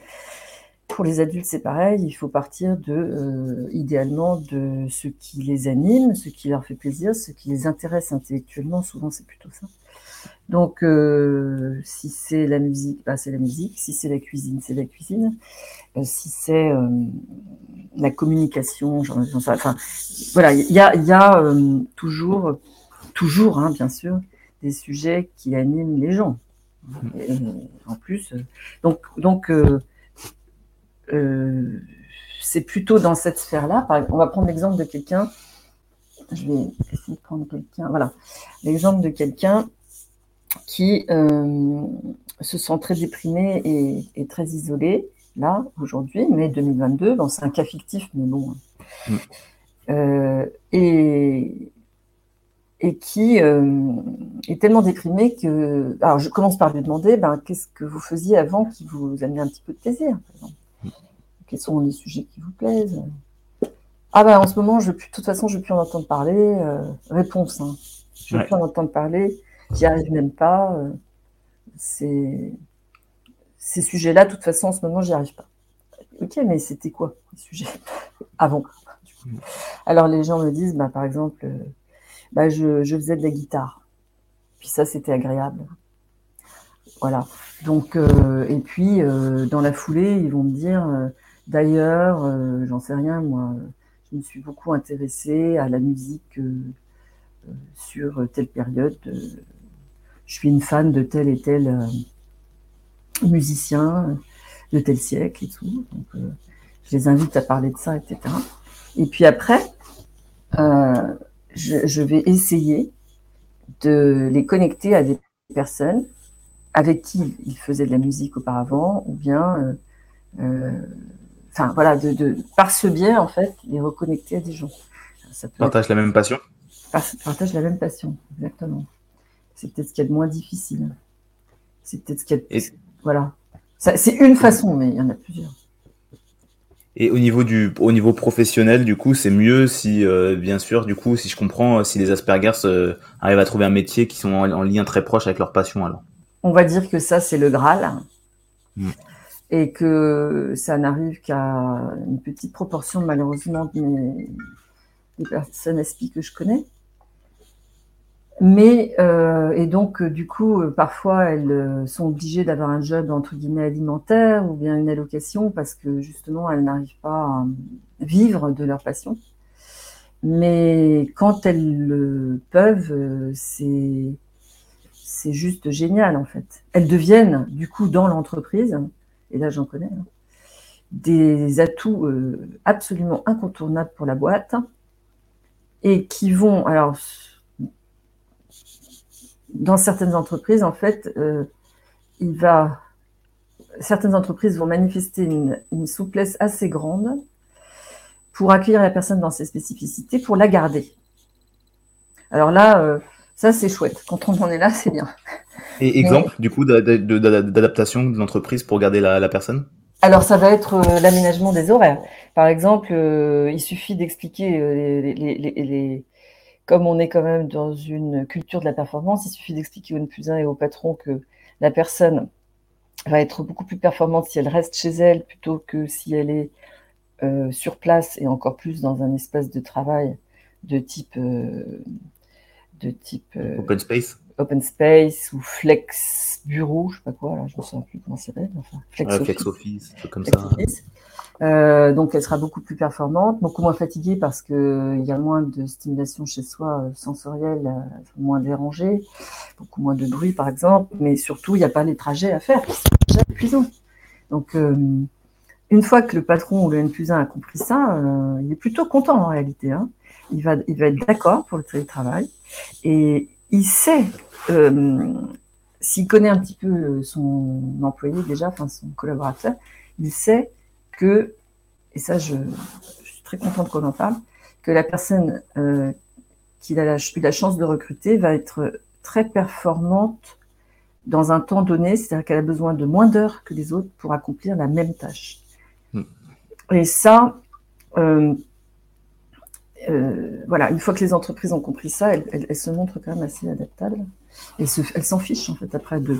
pour les adultes, c'est pareil, il faut partir de, euh, idéalement, de ce qui les anime, ce qui leur fait plaisir, ce qui les intéresse intellectuellement, souvent c'est plutôt ça. Donc, euh, si c'est la musique, bah, c'est la musique, si c'est la cuisine, c'est la cuisine, euh, si c'est la communication, j'en, enfin, voilà, il y a, y a toujours, toujours, hein, bien sûr, des sujets qui animent les gens. Et, en plus, donc, donc euh, c'est plutôt dans cette sphère-là. On va prendre l'exemple de quelqu'un. Je vais essayer de prendre quelqu'un. Voilà. L'exemple de quelqu'un qui euh, se sent très déprimé et, très isolé, là, aujourd'hui, mai 2022. Bon, c'est un cas fictif, mais bon. Mm. Euh, et, et qui est tellement déprimé que. Alors, je commence par lui demander ben, qu'est-ce que vous faisiez avant qui vous amenait un petit peu de plaisir, par exemple? Quels sont les sujets qui vous plaisent? Ah ben en ce moment, je, de toute façon, je ne veux plus en entendre parler. Euh, réponse, hein. je ne veux plus en entendre parler, j'y arrive même pas. Euh, ces sujets-là, de toute façon, en ce moment, j'y arrive pas. Ok, mais c'était quoi les sujets <laughs> avant Alors les gens me disent, bah, par exemple, euh, bah, je, faisais de la guitare. Puis ça, c'était agréable. Voilà. Donc, et puis, dans la foulée, ils vont me dire, D'ailleurs, euh, j'en sais rien, moi, je me suis beaucoup intéressée à la musique euh, euh, sur telle période. Je suis une fan de tel et tel musicien de tel siècle et tout. Donc, je les invite à parler de ça, etc. Et puis après, je, vais essayer de les connecter à des personnes avec qui ils faisaient de la musique auparavant, ou bien enfin voilà, de, par ce biais, en fait, les reconnecter à des gens. Ça partage la même passion Partage la même passion, exactement. C'est peut-être ce qu'il y a de moins difficile. C'est peut-être ce qu'il y a de... Voilà. C'est une façon, mais il y en a plusieurs. Et au niveau du, au niveau professionnel, du coup, c'est mieux si, euh, bien sûr, du coup, si je comprends, si les Aspergers euh, arrivent à trouver un métier qui sont en, lien très proche avec leur passion, alors. On va dire que ça, c'est le Graal. Hmm et que ça n'arrive qu'à une petite proportion malheureusement des personnes ASPI que je connais. Mais euh, et donc du coup parfois elles euh, sont obligées d'avoir un job entre guillemets alimentaire ou bien une allocation parce que justement elles n'arrivent pas à vivre de leur passion. Mais quand elles le peuvent, euh, c'est c'est juste génial en fait. Elles deviennent du coup dans l'entreprise et là j'en connais, hein, des atouts euh, absolument incontournables pour la boîte et qui vont, alors, dans certaines entreprises, en fait, euh, il va, certaines entreprises vont manifester une, souplesse assez grande pour accueillir la personne dans ses spécificités, pour la garder. Alors là, euh, ça c'est chouette. Quand on en est là, c'est bien. Et exemple, du coup, d'adaptation de l'entreprise pour garder la, personne? Alors, ça va être euh, l'aménagement des horaires. Par exemple, euh, il suffit d'expliquer, euh, les, comme on est quand même dans une culture de la performance, il suffit d'expliquer au N plus 1 et au patron que la personne va être beaucoup plus performante si elle reste chez elle plutôt que si elle est sur place et encore plus dans un espace de travail de type de type open space. open space ou flex bureau, je sais pas quoi, là, je me souviens plus comment c'est enfin, flex, office, comme ça. Euh, donc elle sera beaucoup plus performante, beaucoup moins fatiguée parce qu'il y a moins de stimulation chez soi euh, sensorielle, euh, moins dérangée, beaucoup moins de bruit par exemple, mais surtout il n'y a pas les trajets à faire qui sont déjà épuisants. Donc une fois que le patron ou le N plus 1 a compris ça, il est plutôt content en réalité. Hein. Il, va, il va être d'accord pour le télétravail et il sait euh, s'il connaît un petit peu son employé déjà, enfin son collaborateur, il sait que, et ça je, suis très contente qu'on en parle, que la personne euh, qu'il a eu la chance de recruter va être très performante dans un temps donné, c'est-à-dire qu'elle a besoin de moins d'heures que les autres pour accomplir la même tâche. Hmm. Et ça, euh, euh, voilà, une fois que les entreprises ont compris ça, elles, se montrent quand même assez adaptables. Et elles s'en fichent en fait après de,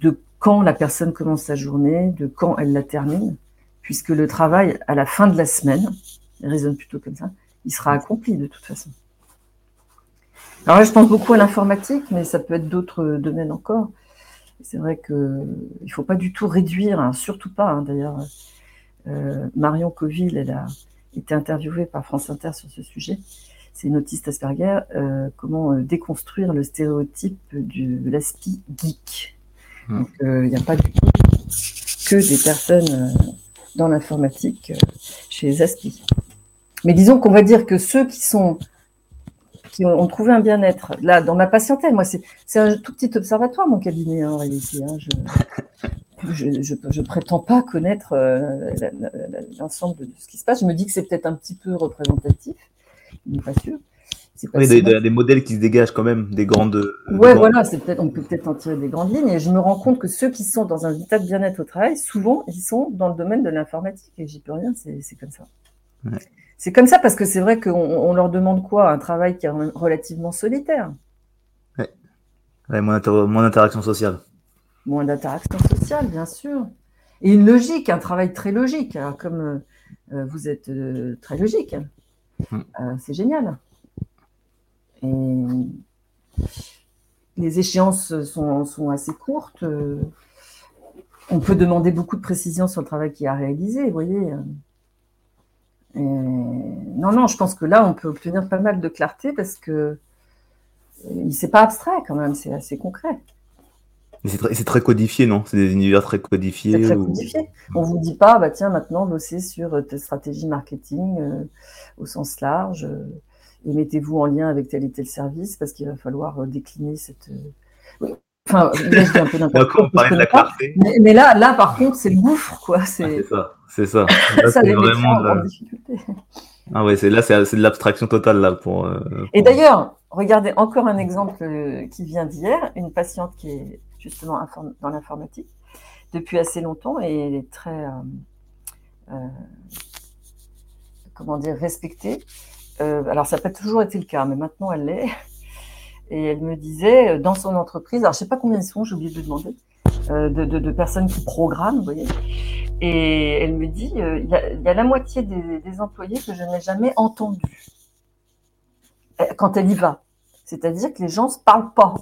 de quand la personne commence sa journée, de quand elle la termine, puisque le travail à la fin de la semaine, il raisonne plutôt comme ça, il sera accompli de toute façon. Alors là, je pense beaucoup à l'informatique, mais ça peut être d'autres domaines encore. C'est vrai qu'il ne faut pas du tout réduire, hein, surtout pas hein, d'ailleurs. Euh, Marion Coville, elle a été interviewée par France Inter sur ce sujet. C'est une autiste Asperger. Euh, comment euh, déconstruire le stéréotype de l'aspi geek. Donc, il n'y a pas du tout que des personnes dans l'informatique chez les aspi. Mais disons qu'on va dire que ceux qui sont qui ont, trouvé un bien-être. Là, dans ma patientèle, moi, c'est un tout petit observatoire, mon cabinet, en réalité. Hein. Je, je, prétends pas connaître euh, l'ensemble de ce qui se passe. Je me dis que c'est peut-être un petit peu représentatif, mais pas sûr. Pas oui, des, modèles qui se dégagent quand même, des grandes. Ouais, voilà, c'est peut-être, on peut peut-être en tirer des grandes lignes. Et je me rends compte que ceux qui sont dans un état de bien-être au travail, souvent, ils sont dans le domaine de l'informatique. Et j'y peux rien, c'est comme ça. Ouais. C'est comme ça parce que c'est vrai qu'on leur demande quoi? Un travail qui est relativement solitaire. Ouais. moins, d'interaction sociale. Moins d'interaction sociale, bien sûr. Et une logique, un travail très logique. Alors, comme euh, vous êtes euh, très logique, euh, c'est génial. Et les échéances sont, sont assez courtes. on peut demander beaucoup de précision sur le travail qui a réalisé, vous voyez non, non, je pense que là, on peut obtenir pas mal de clarté parce que c'est pas abstrait quand même, c'est assez concret. C'est très, codifié, non? C'est des univers très codifiés. Codifié. On vous dit pas, bah tiens, maintenant bossez sur ta stratégie marketing euh, au sens large euh, et mettez-vous en lien avec tel et tel service parce qu'il va falloir euh, décliner cette. Enfin, là, je dis un peu n'importe quoi. Mais, mais, là, là, par contre, c'est le gouffre, quoi. Ah, c'est ça. C'est ça. <laughs> vraiment de... en difficulté. Ah ouais, c'est là, c'est de l'abstraction totale là pour. Euh, et d'ailleurs, regardez encore un exemple euh, qui vient d'hier, une patiente qui est justement dans l'informatique depuis assez longtemps et elle est très, euh, comment dire, respectée. Alors ça n'a pas toujours été le cas, mais maintenant elle l'est. <laughs> Et elle me disait dans son entreprise, alors je sais pas combien ils sont, j'ai oublié de demander, de, de, de, personnes qui programment, vous voyez. Et elle me dit, euh, il y, a la moitié des, employés que je n'ai jamais entendus euh, quand elle y va. C'est-à-dire que les gens ne se parlent pas.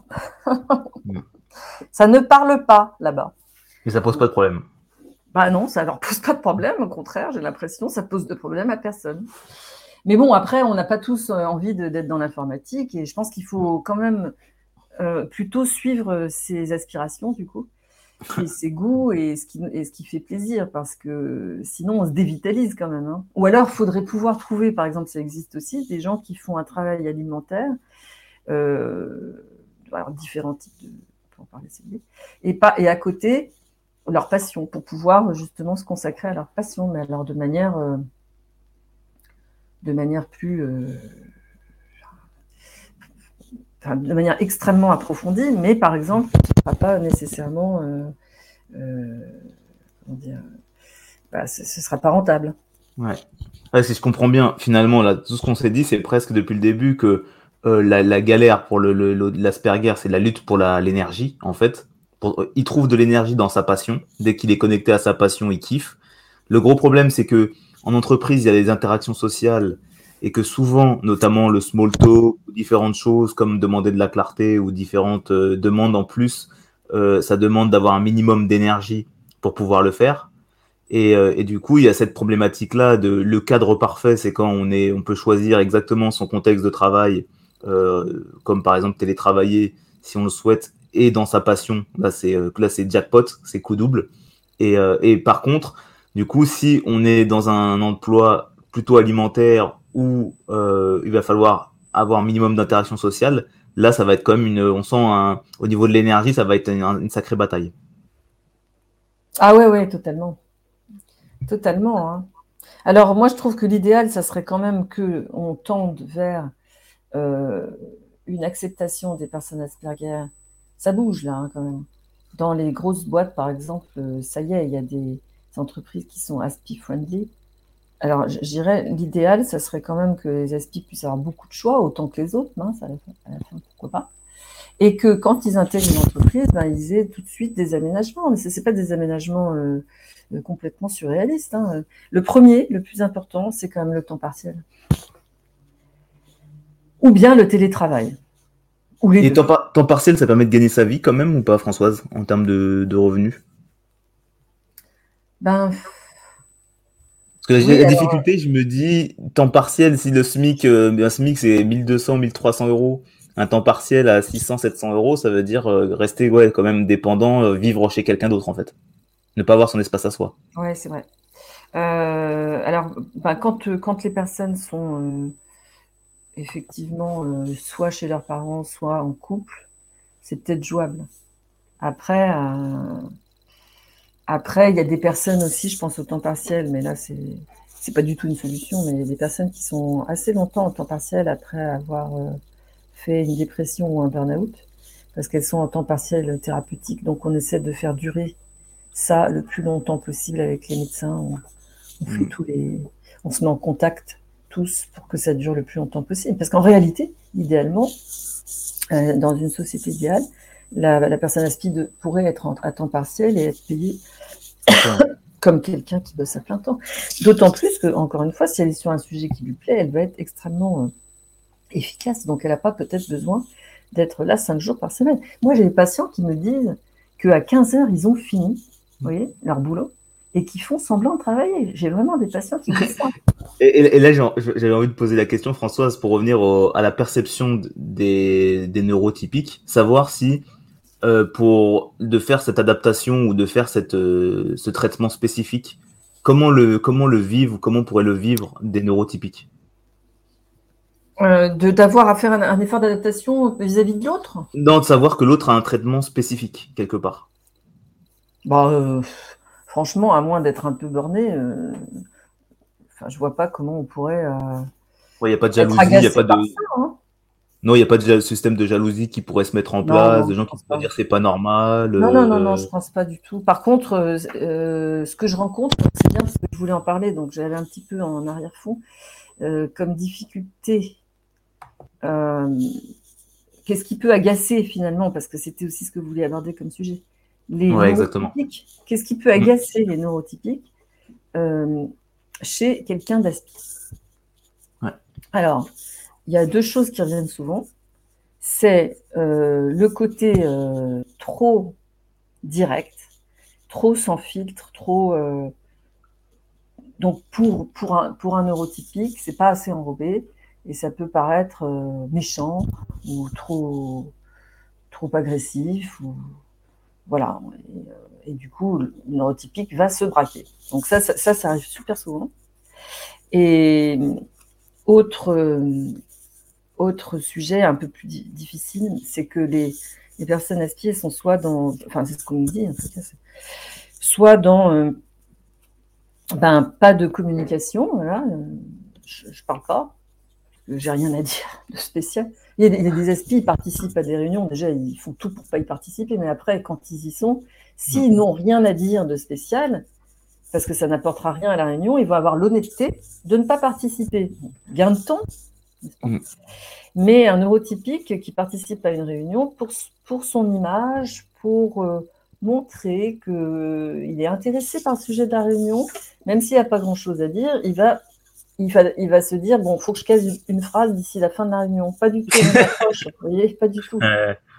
Mm. <laughs> ça ne parle pas là-bas. Et ça pose pas de problème. Bah non, ça leur pose pas de problème. Au contraire, j'ai l'impression que ça pose de problème à personne. Mais bon, après, on n'a pas tous euh, envie d'être dans l'informatique et je pense qu'il faut quand même plutôt suivre ses aspirations du coup <laughs> ses goûts et ce, qui, et ce qui fait plaisir, parce que sinon on se dévitalise quand même. Hein. Ou alors, il faudrait pouvoir trouver, par exemple, ça existe aussi, des gens qui font un travail alimentaire, euh, alors différents types de... Pour parler et, pas, et à côté, leur passion, pour pouvoir justement se consacrer à leur passion, mais alors de manière, euh, de manière plus... Euh, de manière extrêmement approfondie, mais par exemple, ce ne sera pas nécessairement, euh, euh, bah, ce ne sera pas rentable. Ouais. si je comprends bien, finalement, là, tout ce qu'on s'est dit, c'est presque depuis le début que la, galère pour l'Asperger, le, c'est la lutte pour l'énergie, en fait. il trouve de l'énergie dans sa passion. Dès qu'il est connecté à sa passion, il kiffe. Le gros problème, c'est que en entreprise, il y a des interactions sociales et que souvent, notamment le small talk, différentes choses comme demander de la clarté ou différentes euh, demandes en plus, euh, ça demande d'avoir un minimum d'énergie pour pouvoir le faire. Et, euh, et, du coup, il y a cette problématique-là de le cadre parfait, c'est quand on, est, on peut choisir exactement son contexte de travail, comme par exemple télétravailler si on le souhaite, et dans sa passion. Là, c'est là c'est jackpot, c'est coup double. Et par contre, du coup, si on est dans un emploi plutôt alimentaire où euh, il va falloir avoir un minimum d'interaction sociale, là, ça va être comme une, on sent un, au niveau de l'énergie, ça va être une, sacrée bataille. Ah ouais, ouais, totalement. Totalement. Hein. Alors moi, je trouve que l'idéal, ça serait quand même que on tende vers euh, une acceptation des personnes Asperger. Ça bouge là, hein, quand même. Dans les grosses boîtes, par exemple, euh, ça y est, il y a des entreprises qui sont aspi friendly. alors, je dirais, l'idéal, ça serait quand même que les aspis puissent avoir beaucoup de choix, autant que les autres, hein, ça, à la fin, pourquoi pas. Et que quand ils intègrent une entreprise, ben, ils aient tout de suite des aménagements. Mais ce n'est pas des aménagements euh, euh, complètement surréalistes. Hein. Le premier, le plus important, c'est quand même le temps partiel. Ou bien le télétravail. Ou les Et temps, partiel, ça permet de gagner sa vie quand même ou pas, Françoise, en termes de, de revenus? Ben, parce que la difficulté, je me dis, temps partiel, si le SMIC, euh, un SMIC c'est 1200, 1300 euros, un temps partiel à 600, 700 euros, ça veut dire euh, rester ouais, quand même dépendant, euh, vivre chez quelqu'un d'autre en fait. Ne pas avoir son espace à soi. Ouais, c'est vrai. alors, bah, quand, quand les personnes sont effectivement soit chez leurs parents, soit en couple, c'est peut-être jouable. Après, après, il y a des personnes aussi, je pense au temps partiel, mais là, c'est c'est pas du tout une solution, mais il y a des personnes qui sont assez longtemps en temps partiel après avoir euh, fait une dépression ou un burn-out, parce qu'elles sont en temps partiel thérapeutique. Donc, on essaie de faire durer ça le plus longtemps possible avec les médecins. On, fait mm. tous les, on se met en contact tous pour que ça dure le plus longtemps possible. Parce qu'en réalité, idéalement, euh, dans une société idéale, la, personne aspide pourrait être à temps partiel et être payée <laughs> comme quelqu'un qui bosse à plein temps. D'autant plus que, encore une fois, si elle est sur un sujet qui lui plaît, elle va être extrêmement euh, efficace. Donc, elle n'a pas peut-être besoin d'être là cinq jours par semaine. Moi, j'ai des patients qui me disent qu'à 15 heures, ils ont fini, vous voyez, leur boulot, et qui font semblant de travailler. J'ai vraiment des patients qui disent ça. <laughs> Et, là, j'avais envie de poser la question, Françoise, pour revenir à la perception des, des neurotypiques, savoir si euh, pour de faire cette adaptation ou de faire cette, euh, ce traitement spécifique Comment le, comment le vivre ou comment pourrait le vivre des neurotypiques? Euh, D'avoir à faire un, effort d'adaptation vis-à-vis de l'autre? Non, de savoir que l'autre a un traitement spécifique quelque part. Bah, franchement, à moins d'être un peu borné, enfin, je vois pas comment on pourrait. Il n'y a pas de jalousie, il n'y a pas de. Hein. Non, il n'y a pas de système de jalousie qui pourrait se mettre en place, des gens qui pourraient dire c'est pas normal. Non, non, non, non, euh. je pense pas du tout. Par contre, euh, euh, ce que je rencontre, c'est bien parce que je voulais en parler, donc j'allais un petit peu en arrière-fond, comme difficulté. Qu'est-ce qui peut agacer finalement Parce que c'était aussi ce que vous vouliez aborder comme sujet. Les ouais, exactement. Qu'est-ce qui peut mm. agacer les neurotypiques chez quelqu'un d'aspi? Ouais. Alors, il y a deux choses qui reviennent souvent. C'est euh, le côté euh, trop direct, trop sans filtre, trop. Euh, donc pour, pour, un, pour un neurotypique, c'est pas assez enrobé et ça peut paraître méchant ou trop, trop agressif. Ou, voilà. Et, du coup, le neurotypique va se braquer. Donc ça, ça, ça, ça arrive super souvent. Et autre, autre sujet un peu plus difficile, c'est que les, personnes aspiées sont soit dans, enfin c'est ce qu'on nous dit, soit dans euh, ben, pas de communication, voilà, je, ne parle pas, j'ai rien à dire de spécial. Il y a des, aspies, participent à des réunions, déjà ils font tout pour pas y participer, mais après quand ils y sont, s'ils n'ont rien à dire de spécial, parce que ça n'apportera rien à la réunion, ils vont avoir l'honnêteté de ne pas participer. Gain de temps, Mm. Mais un neurotypique qui participe à une réunion pour, pour son image, pour euh, montrer qu'il est intéressé par le sujet de la réunion, même s'il n'y a pas grand-chose à dire, il va, il, va, il va se dire, bon, il faut que je case une phrase d'ici la fin de la réunion. Pas du tout, vous voyez, pas du tout.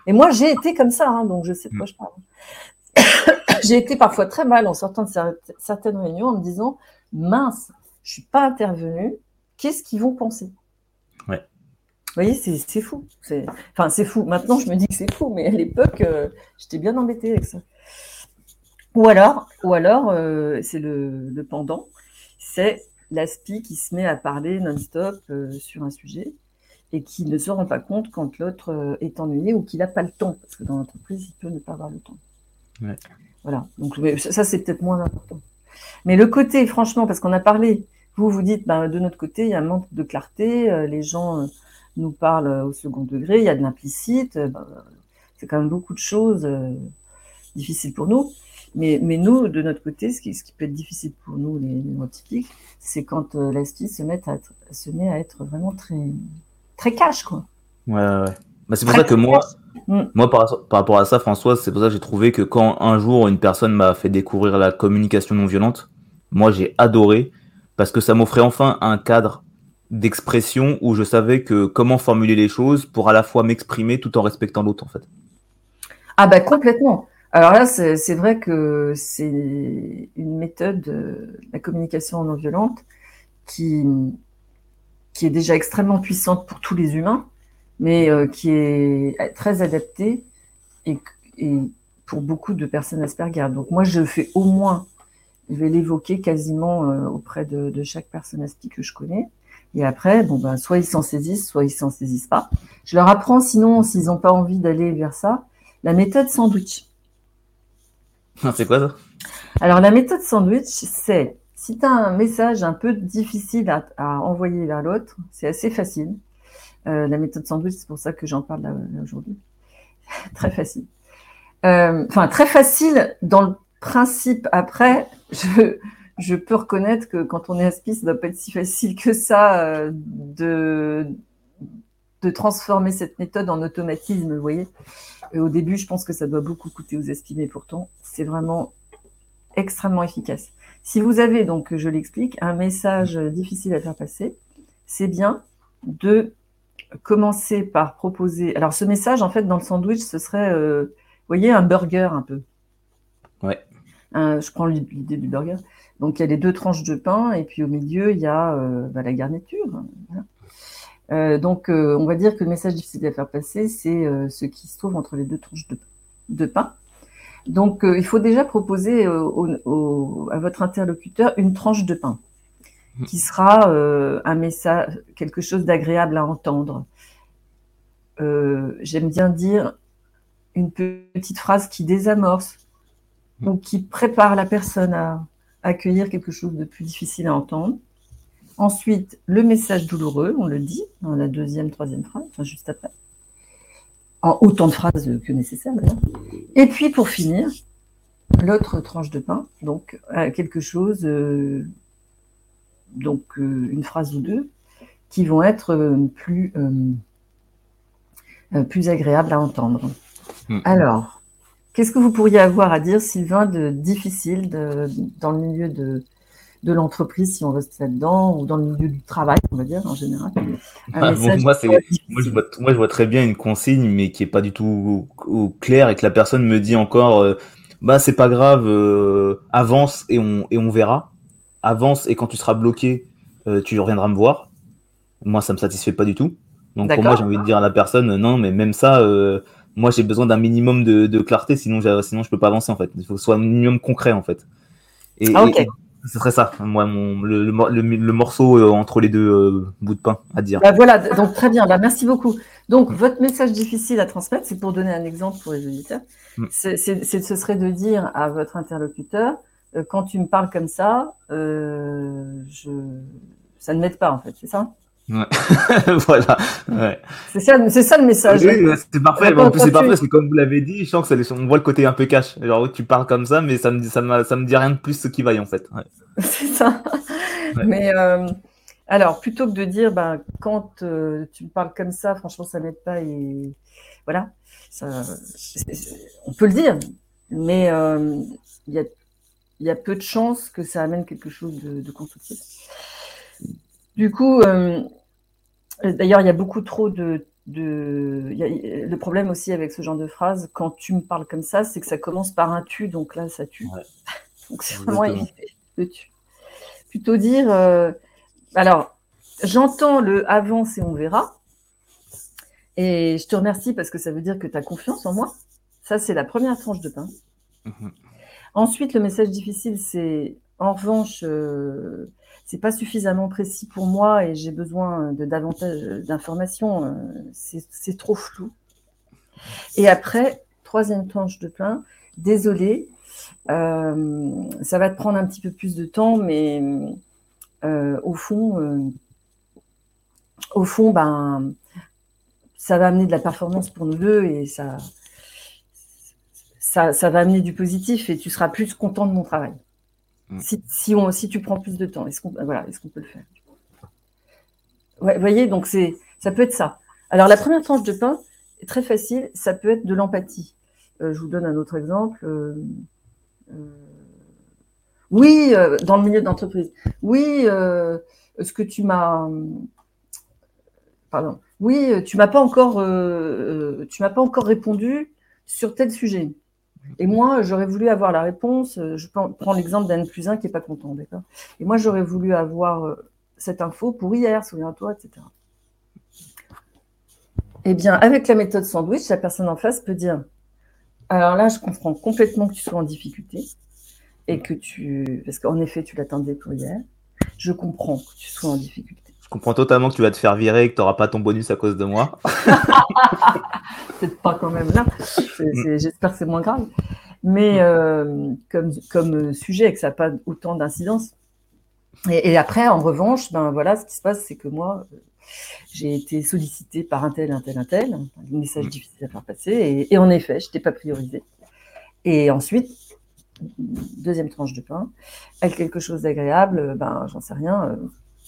Et moi, j'ai été comme ça, hein, donc je sais de quoi mm. je parle. <coughs> j'ai été parfois très mal en sortant de certaines réunions en me disant, mince, je suis pas intervenue, qu'est-ce qu'ils vont penser? Voyez, c'est fou. Enfin, c'est fou. Maintenant, je me dis que c'est fou, mais à l'époque, euh, j'étais bien embêtée avec ça. Ou alors, ou alors euh, c'est le, pendant, c'est l'aspi qui se met à parler non-stop euh, sur un sujet et qui ne se rend pas compte quand l'autre est ennuyé ou qu'il n'a pas le temps, parce que dans l'entreprise, il peut ne pas avoir le temps. Voilà. Donc, ça, c'est peut-être moins important. Mais le côté, franchement, parce qu'on a parlé, vous vous dites, ben, de notre côté, il y a un manque de clarté, les gens nous parle au second degré, il y a de l'implicite, ben, c'est quand même beaucoup de choses euh, difficiles pour nous. Mais, mais nous, de notre côté, ce qui, ce qui peut être difficile pour nous, les neurotypiques, c'est quand euh, l'aspi se met à être, se met à être vraiment très, très cash, quoi. Ouais, ouais. Bah, c'est pour ça que moi, Mm. moi par, par rapport à ça, Françoise, c'est pour ça que j'ai trouvé que quand un jour une personne m'a fait découvrir la communication non violente, moi j'ai adoré parce que ça m'offrait enfin un cadre d'expression où je savais que comment formuler les choses pour à la fois m'exprimer tout en respectant l'autre en fait. Ah bah complètement. Alors là, c'est vrai que c'est une méthode de la communication non violente qui, est déjà extrêmement puissante pour tous les humains, mais euh, qui est très adaptée et, pour beaucoup de personnes Asperger. Donc moi, je fais au moins, je vais l'évoquer quasiment euh, auprès de, de chaque personne Aspi que je connais. Et après, bon ben, soit ils s'en saisissent, soit ils s'en saisissent pas. Je leur apprends, sinon, s'ils n'ont pas envie d'aller vers ça, la méthode sandwich. c'est quoi ça? Alors, la méthode sandwich, c'est si tu as un message un peu difficile à, à envoyer vers l'autre, c'est assez facile. Euh, la méthode sandwich, c'est pour ça que j'en parle là, là aujourd'hui. <laughs> très facile. Euh, Enfin, très facile dans le principe. Après, je, je peux reconnaître que quand on est aspi, ça doit pas être si facile que ça euh, de, de transformer cette méthode en automatisme, vous voyez. Et au début, je pense que ça doit beaucoup coûter aux aspi, mais pourtant, c'est vraiment extrêmement efficace. Si vous avez, donc, je l'explique, un message difficile à faire passer, c'est bien de commencer par proposer. Alors, ce message, en fait, dans le sandwich, ce serait, euh, vous voyez, un burger un peu. Ouais. Un- je prends l'idée du burger. Donc, il y a les deux tranches de pain, et puis au milieu, il y a euh, bah, la garniture. Voilà. Euh, donc, euh, on va dire que le message difficile à faire passer, c'est ce qui se trouve entre les deux tranches de, de pain. Donc, il faut déjà proposer au- au- à votre interlocuteur une tranche de pain qui sera un message, quelque chose d'agréable à entendre. J'aime bien dire une petite phrase qui désamorce ou qui prépare la personne à accueillir quelque chose de plus difficile à entendre. Ensuite, le message douloureux, on le dit dans la deuxième, troisième phrase, enfin juste après, en autant de phrases que nécessaire d'ailleurs. Et puis pour finir, l'autre tranche de pain, donc euh, quelque chose, euh, donc euh, une phrase ou deux, qui vont être euh, plus, plus agréables à entendre. Mm. Alors, qu'est-ce que vous pourriez avoir à dire, Sylvain, de difficile de- dans le milieu de, de l'entreprise, si on reste là-dedans, ou dans le milieu du travail, on va dire, en général? Ah, bon, message moi, c'est- difficile. Moi je, vois, moi, je vois très bien une consigne, mais qui est pas du tout au- au clair et que la personne me dit encore, euh, bah c'est pas grave, euh, avance et on, et on verra. Avance et quand tu seras bloqué, euh, tu reviendras me voir. Moi, ça me satisfait pas du tout. Donc pour moi, j'ai envie de dire à la personne, non, mais même ça, moi j'ai besoin d'un minimum de, de clarté, sinon, sinon je peux pas avancer en fait. Il faut que ce soit un minimum concret en fait. Et, Ah, ok. et- et ce serait ça, moi, mon, le, le, le- morceau euh, entre les deux euh, bouts de pain à dire. Bah voilà, donc très bien, bah merci beaucoup. Donc, votre message difficile à transmettre, c'est pour donner un exemple pour les auditeurs, Mm. c'est- ce serait de dire à votre interlocuteur, euh, quand tu me parles comme ça, euh, je... ça ne m'aide pas en fait, c'est ça? <laughs> voilà. Ouais. c'est ça, c'est ça le message. Oui, c'est parfait. En plus, c'est parfait parce que comme vous l'avez dit, je sens que ça- on voit le côté un peu cash. Genre, tu parles comme ça, mais ça me, dit- ça me, ça me dit rien de plus ce qui vaille en fait. Ouais. <laughs> C'est ça. Ouais. Mais euh, alors, plutôt que de dire, ben, quand euh, tu me parles comme ça, franchement, ça m'aide pas et voilà, ça, on peut le dire, mais euh, il y, a, y a peu de chances que ça amène quelque chose de, de constructif. Du coup, euh, d'ailleurs, il y a beaucoup trop de, de il y a- le problème aussi avec ce genre de phrase, quand tu me parles comme ça, c'est que ça commence par un tu, donc là, ça tue. Ouais. <laughs> Donc c'est vraiment éviter le tu. Plutôt dire, euh, alors, j'entends le avance et on verra. Et je te remercie parce que ça veut dire que tu as confiance en moi. Ça, c'est la première tranche de pain. Mhm. Ensuite, le message difficile, c'est en revanche, euh, c'est pas suffisamment précis pour moi et j'ai besoin de davantage d'informations. euh, c'est trop flou. Et après, troisième tranche de pain, désolé, euh, ça va te prendre un petit peu plus de temps, mais euh, au fond, euh, au fond, ben, ça va amener de la performance pour nous deux et ça, ça, ça, va amener du positif et tu seras plus content de mon travail. Mm. Si, on, si tu prends plus de temps, est-ce qu'on voilà, est qu'on peut le faire? Vous voyez, donc ça peut être ça. Alors la première tranche de pain très facile, ça peut être de l'empathie. Euh, je vous donne un autre exemple. Euh, oui, dans le milieu d'entreprise. Oui, ce que tu m'as pardon. Oui, tu m'as pas encore, tu m'as pas encore répondu sur tel sujet. Et moi, j'aurais voulu avoir la réponse. Euh, je prends l'exemple d'un plus qui n'est pas content, d'accord? Et moi, j'aurais voulu avoir euh, cette info pour hier, souviens-toi, etc. Eh bien, avec la méthode sandwich, la personne en face peut dire Alors là, je comprends complètement que tu sois en difficulté et que tu. Parce qu'en effet, tu l'attendais pour hier. Je comprends que tu sois en difficulté. Je comprends totalement que tu vas te faire virer et que tu n'auras pas ton bonus à cause de moi. <laughs> Peut-être pas quand même là. J'espère que c'est moins grave. Mais euh, comme, comme sujet et que ça n'a pas autant d'incidence. Et, après, en revanche, ben voilà, ce qui se passe, c'est que moi, j'ai été sollicité par un tel, un tel, un tel, un message difficile à faire passer. Et, en effet, je n'étais pas priorisé. Et ensuite, deuxième tranche de pain, avec quelque chose d'agréable, ben j'en sais rien. Euh,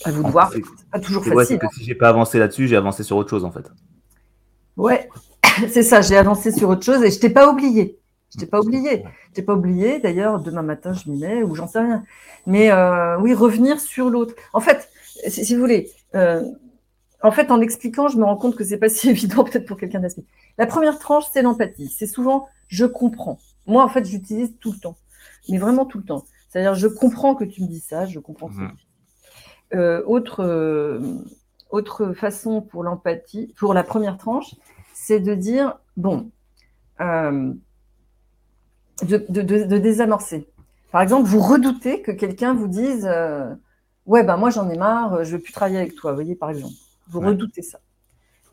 à vous de voir. C'est pas toujours facile. que hein. si j'ai pas avancé là-dessus, j'ai avancé sur autre chose en fait. Ouais, <coughs> c'est ça. J'ai avancé sur autre chose et je t'ai pas oublié. Je t'ai pas oublié. Je t'ai pas oublié. D'ailleurs, demain matin, je m'y mets ou j'en sais rien. Mais euh, oui, revenir sur l'autre. En fait, si, vous voulez, euh, en fait, en expliquant, je me rends compte que c'est pas <laughs> si évident peut-être pour quelqu'un d'expliquer. La première tranche, c'est l'empathie. C'est souvent je comprends. Moi, en fait, j'utilise tout le temps, mais vraiment tout le temps. C'est-à-dire, je comprends que tu me dis ça, je comprends que mmh. Euh, autre, euh, autre façon pour l'empathie, pour la première tranche, c'est de dire, bon, euh, de, de, désamorcer. Par exemple, vous redoutez que quelqu'un vous dise, ouais, ben moi j'en ai marre, je ne veux plus travailler avec toi, vous voyez, par exemple. Vous redoutez ça.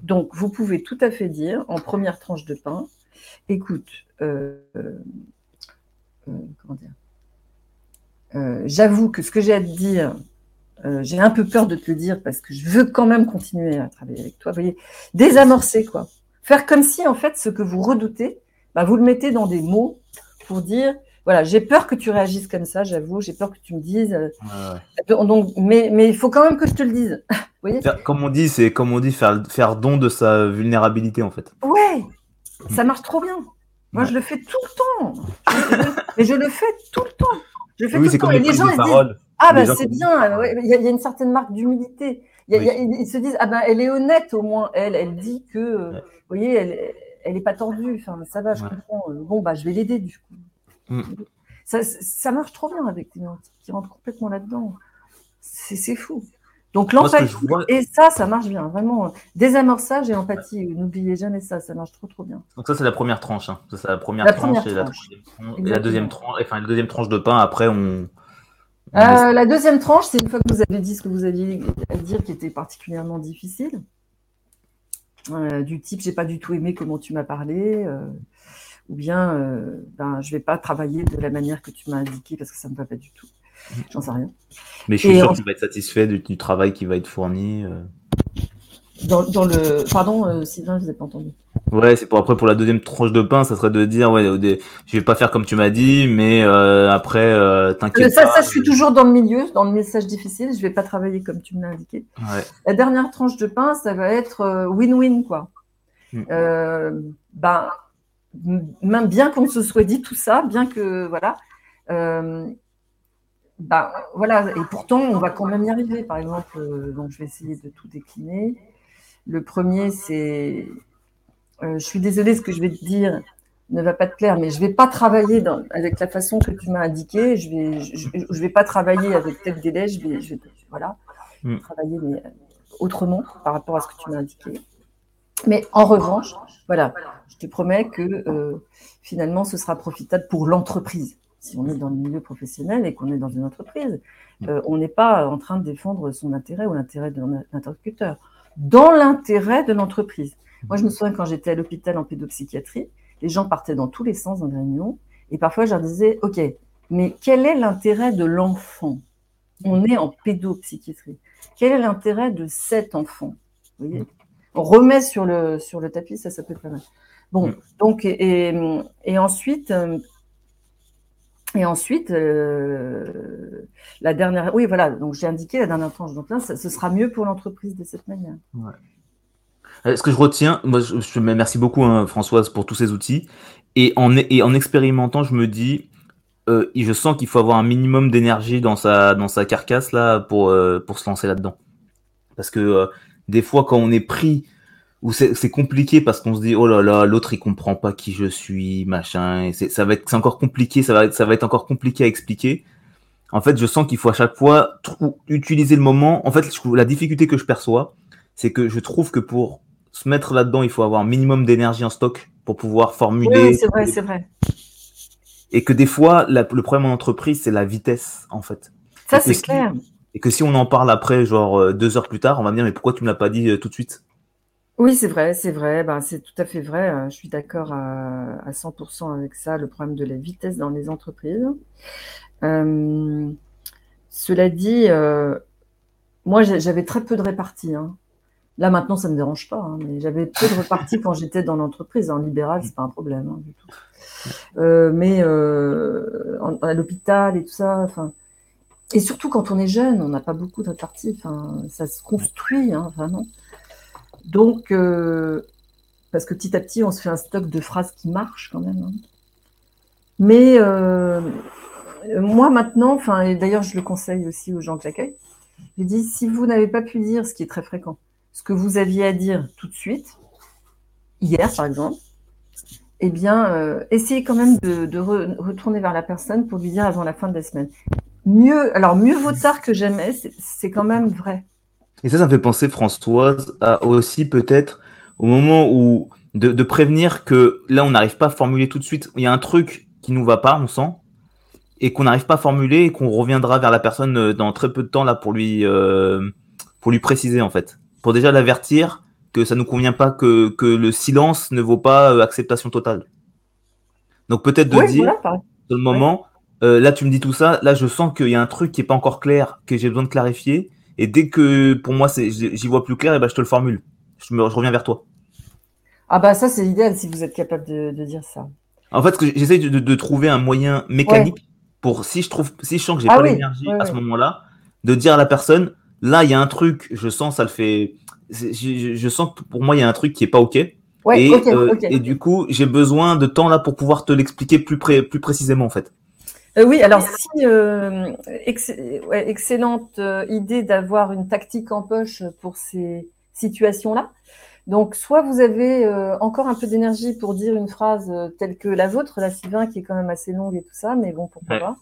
Donc, vous pouvez tout à fait dire, en première tranche de pain, écoute, comment dire J'avoue que ce que j'ai à te dire, euh, j'ai un peu peur de te le dire parce que je veux quand même continuer à travailler avec toi. Vous voyez, désamorcer quoi. Faire comme si en fait ce que vous redoutez, bah, vous le mettez dans des mots pour dire voilà, j'ai peur que tu réagisses comme ça, j'avoue, j'ai peur que tu me dises. Euh, donc, mais, mais il faut quand même que je te le dise. <laughs> Vous voyez comme on dit, c'est comme on dit, faire, faire don de sa vulnérabilité en fait. Ouais, ça marche trop bien. Moi, je le fais tout le temps. mais je le fais tout le temps. Je le fais tout le temps. Et les gens ils disent, ah, ben c'est bien, il y, a une certaine marque d'humilité. ils se disent, ah ben elle est honnête au moins, elle, elle dit que, euh, vous voyez, elle, elle est pas tordue, enfin, ça va, je comprends. Euh, bon, bah, je vais l'aider du coup. Mm. Ça, ça, marche trop bien avec des gens qui rentrent complètement là-dedans. C'est fou. Donc l'empathie, et ça, ça marche bien, vraiment. Désamorçage et empathie, n'oubliez jamais ça, ça marche trop trop bien. Donc ça, c'est la première tranche. Hein. C'est la première tranche, et, La, et la deuxième tranche, enfin la deuxième tranche de pain. Après, on, euh, la deuxième tranche, c'est une fois que vous avez dit ce que vous aviez à dire qui était particulièrement difficile. Euh, du type, j'ai pas du tout aimé comment tu m'as parlé, euh, ou bien, ben, je vais pas travailler de la manière que tu m'as indiqué parce que ça me va pas du tout. J'en sais rien. Mais je suis sûr que tu vas être satisfait du, travail qui va être fourni. Dans, le. Pardon, Sylvain, je vous ai pas entendu. Ouais, c'est pour après pour la deuxième tranche de pain, ça serait de dire ouais, je vais pas faire comme tu m'as dit, mais euh, après euh, t'inquiète ça, Ça, je suis toujours dans le milieu, dans le message difficile. Je vais pas travailler comme tu me l'as indiqué. La dernière tranche de pain, ça va être euh, win-win quoi. Mm. ben, même bien qu'on se soit dit tout ça, bien que voilà. ben voilà, et pourtant on va quand même y arriver. Par exemple, donc je vais essayer de tout décliner. Le premier, c'est euh, je suis désolée, ce que je vais te dire ne va pas te plaire, mais je ne vais pas travailler avec la façon que tu m'as indiqué. Je vais, je, vais pas travailler avec tel délai. Je vais, je voilà, mm. travailler mais euh, autrement par rapport à ce que tu m'as indiqué. Mais en revanche, voilà, je te promets que euh, finalement, ce sera profitable pour l'entreprise. Si on est dans le milieu professionnel et qu'on est dans une entreprise, mm. on n'est pas en train de défendre son intérêt ou l'intérêt de l'interlocuteur. Dans l'intérêt de l'entreprise. Moi, je me souviens quand j'étais à l'hôpital en pédopsychiatrie, les gens partaient dans tous les sens dans les réunions, et parfois je leur disais, OK, mais quel est l'intérêt de l'enfant? On est en pédopsychiatrie. Quel est l'intérêt de cet enfant? Vous voyez? On remet sur le, sur le tapis, ça, ça peut être pas mal. Bon, mm. donc, et, et, ensuite, euh, et ensuite, euh, la dernière, oui, voilà, donc j'ai indiqué la dernière tranche donc ce sera mieux pour l'entreprise de cette manière. Ouais. Euh, ce que je retiens, moi, je, je merci beaucoup, hein, Françoise, pour tous ces outils. Et en, en expérimentant, je me dis, euh, je sens qu'il faut avoir un minimum d'énergie dans sa, dans sa carcasse là pour, pour se lancer là-dedans. Parce que des fois, quand on est pris, ou c'est compliqué parce qu'on se dit oh là là, l'autre il comprend pas qui je suis, machin, et ça va être c'est encore compliqué, ça va être, ça va être encore compliqué à expliquer. En fait, je sens qu'il faut à chaque fois utiliser le moment. En fait, la difficulté que je perçois, c'est que je trouve que pour se mettre là-dedans, il faut avoir un minimum d'énergie en stock pour pouvoir formuler. Oui, c'est vrai, c'est vrai. Et que des fois, le problème en entreprise, c'est la vitesse, en fait. Ça, c'est clair. Et que si on en parle après, genre euh, deux heures plus tard, on va me dire, mais pourquoi tu ne me l'as pas dit euh, tout de suite? Oui, c'est vrai, c'est vrai. Ben, c'est tout à fait vrai. Hein. Je suis d'accord à, 100% avec ça, le problème de la vitesse dans les entreprises. Euh, cela dit, moi, j'avais très peu de réparties. Hein. Là, maintenant, ça ne me dérange pas, hein, mais j'avais peu de réparties quand j'étais dans l'entreprise. En libéral, c'est pas un problème du tout. Euh, mais euh, à l'hôpital et tout ça, et surtout quand on est jeune, on n'a pas beaucoup de réparties, ça se construit, vraiment. Donc, euh, parce que petit à petit, on se fait un stock de phrases qui marchent quand même. Hein. Mais moi maintenant, enfin, et d'ailleurs je le conseille aussi aux gens que j'accueille, je dis si vous n'avez pas pu dire, ce qui est très fréquent, ce que vous aviez à dire tout de suite, hier par exemple, eh bien, euh, essayez quand même de, retourner vers la personne pour lui dire avant la fin de la semaine. Mieux, alors mieux vaut tard que jamais, c'est quand même vrai. Et ça, ça me fait penser, Françoise, à aussi peut-être au moment où de, prévenir que là, on n'arrive pas à formuler tout de suite. Il y a un truc qui nous va pas, on sent, et qu'on n'arrive pas à formuler et qu'on reviendra vers la personne euh, dans très peu de temps là pour lui euh, pour lui préciser en fait, pour déjà l'avertir que ça nous convient pas, que, que le silence ne vaut pas euh, acceptation totale. Donc peut-être de dire, voilà, le moment, euh, là tu me dis tout ça, là je sens qu'il y a un truc qui est pas encore clair, que j'ai besoin de clarifier, et dès que pour moi j'y vois plus clair, et ben je te le formule. Je, me, je reviens vers toi. Ah bah ça c'est idéal si vous êtes capable de, de dire ça. En fait, j'essaie de, de, trouver un moyen mécanique pour si je trouve, si je sens que j'ai ah pas l'énergie à ce moment-là, de dire à la personne, là il y a un truc, je sens ça le fait je, sens que pour moi, il y a un truc qui est pas OK. Ouais, et, euh, et du coup, j'ai besoin de temps là pour pouvoir te l'expliquer plus, plus précisément, en fait. Euh, oui, alors si euh, excellente idée d'avoir une tactique en poche pour ces situations-là. Donc, soit vous avez encore un peu d'énergie pour dire une phrase telle que la vôtre, la Sylvain, qui est quand même assez longue et tout ça, mais bon, pourquoi pas.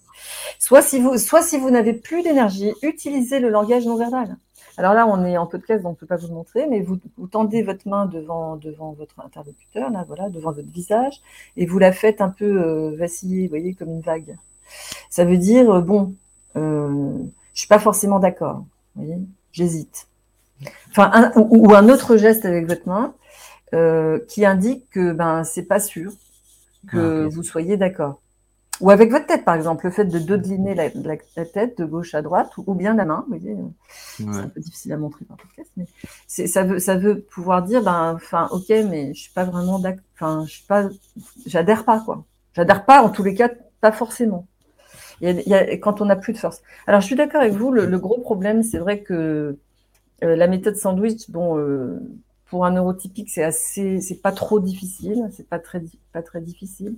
Soit si vous, soit si vous n'avez plus d'énergie, utilisez le langage non verbal. Alors là, on est en podcast, donc on ne peut pas vous le montrer, mais vous, tendez votre main devant, devant votre interlocuteur, là, voilà, devant votre visage, et vous la faites un peu euh, vaciller, vous voyez, comme une vague. Ça veut dire, euh, bon, euh, je suis pas forcément d'accord, vous voyez, j'hésite. Enfin, ou, un autre geste avec votre main euh, qui indique que ben c'est pas sûr que ah, vous soyez d'accord. Ou avec votre tête, par exemple, le fait de dodeliner la, la, tête de gauche à droite, ou, bien la main, vous voyez, euh, c'est un peu difficile à montrer par podcast, mais ça veut, ça veut pouvoir dire, ben, enfin, ok, mais je suis pas vraiment d'accord, enfin, je suis pas, j'adhère pas, quoi. J'adhère pas, en tous les cas, pas forcément. Il y a, quand on n'a plus de force. Alors, je suis d'accord avec vous, le, gros problème, c'est vrai que euh, la méthode sandwich, bon, euh, pour un neurotypique, c'est assez, c'est pas trop difficile, c'est pas très, pas très difficile.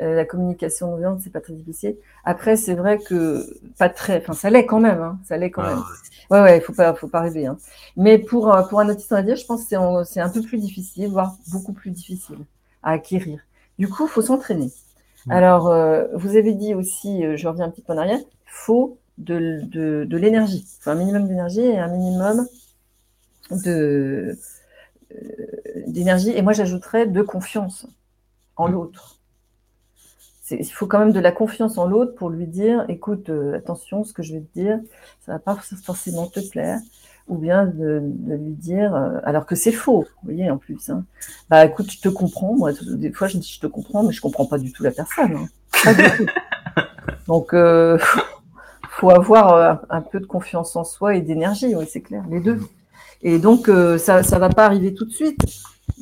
Euh, la communication non violente, c'est pas très difficile. Après, c'est vrai que pas très, enfin, ça l'est quand même, hein, ça l'est quand ah même. Ouais, ouais, faut pas, faut pas rêver. Hein. Mais pour pour un autiste, on va dire, je pense que c'est, c'est un peu plus difficile, voire beaucoup plus difficile à acquérir. Du coup, faut s'entraîner. Alors, euh, vous avez dit aussi, euh, je reviens un petit peu en arrière, faut de, de, de l'énergie, faut un minimum d'énergie et un minimum de euh, d'énergie. Et moi, j'ajouterais de confiance en l'autre. Il faut quand même de la confiance en l'autre pour lui dire, écoute, euh, attention, ce que je vais te dire, ça va pas forcément te plaire. Ou bien de, lui dire, euh, alors que c'est faux, vous voyez, en plus. Hein. Bah écoute, je te comprends. Moi, des fois, je dis je te comprends, mais je comprends pas du tout la personne. Hein. Pas du tout. <laughs> Donc, euh, <laughs> faut avoir un peu de confiance en soi et d'énergie, oui, c'est clair, les deux. Et donc, ça ne va pas arriver tout de suite.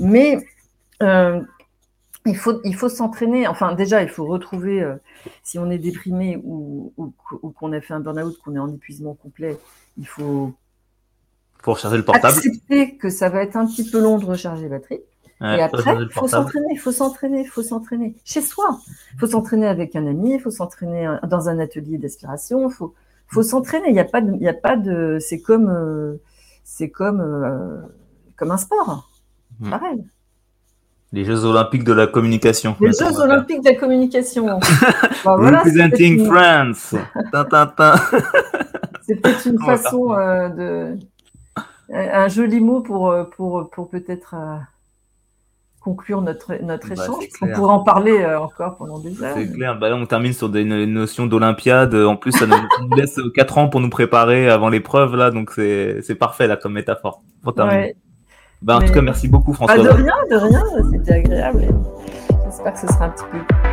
Mais il faut, il faut s'entraîner. Enfin, déjà, il faut retrouver, si on est déprimé ou, ou qu'on a fait un burn-out, qu'on est en épuisement complet, il faut pour recharger le portable. Accepter que ça va être un petit peu long de recharger la batterie. et après, il faut s'entraîner, il faut s'entraîner, il faut s'entraîner chez soi. Il faut s'entraîner avec un ami, il faut s'entraîner dans un atelier d'aspiration. Il faut, faut s'entraîner. Il n'y a pas de, il y a pas de, c'est comme, euh, c'est comme, euh, comme un sport. Hmm. Pareil. Les Jeux Olympiques de la communication. Les Jeux Olympiques de la communication. <laughs> bah, Representing France. C'est peut-être une façon euh, de un joli mot pour, euh, pour, pour peut-être euh, conclure notre, notre bah, échange. On pourrait en parler euh, encore pendant des heures. C'est clair. Bah on termine sur des notions d'Olympiade. En plus, ça nous, laisse 4 ans pour nous préparer avant l'épreuve, là. Donc, c'est parfait, là, comme métaphore. Pour terminer. Bah, en tout cas, merci beaucoup, François. de rien, de rien. C'était agréable. J'espère que ce sera un petit peu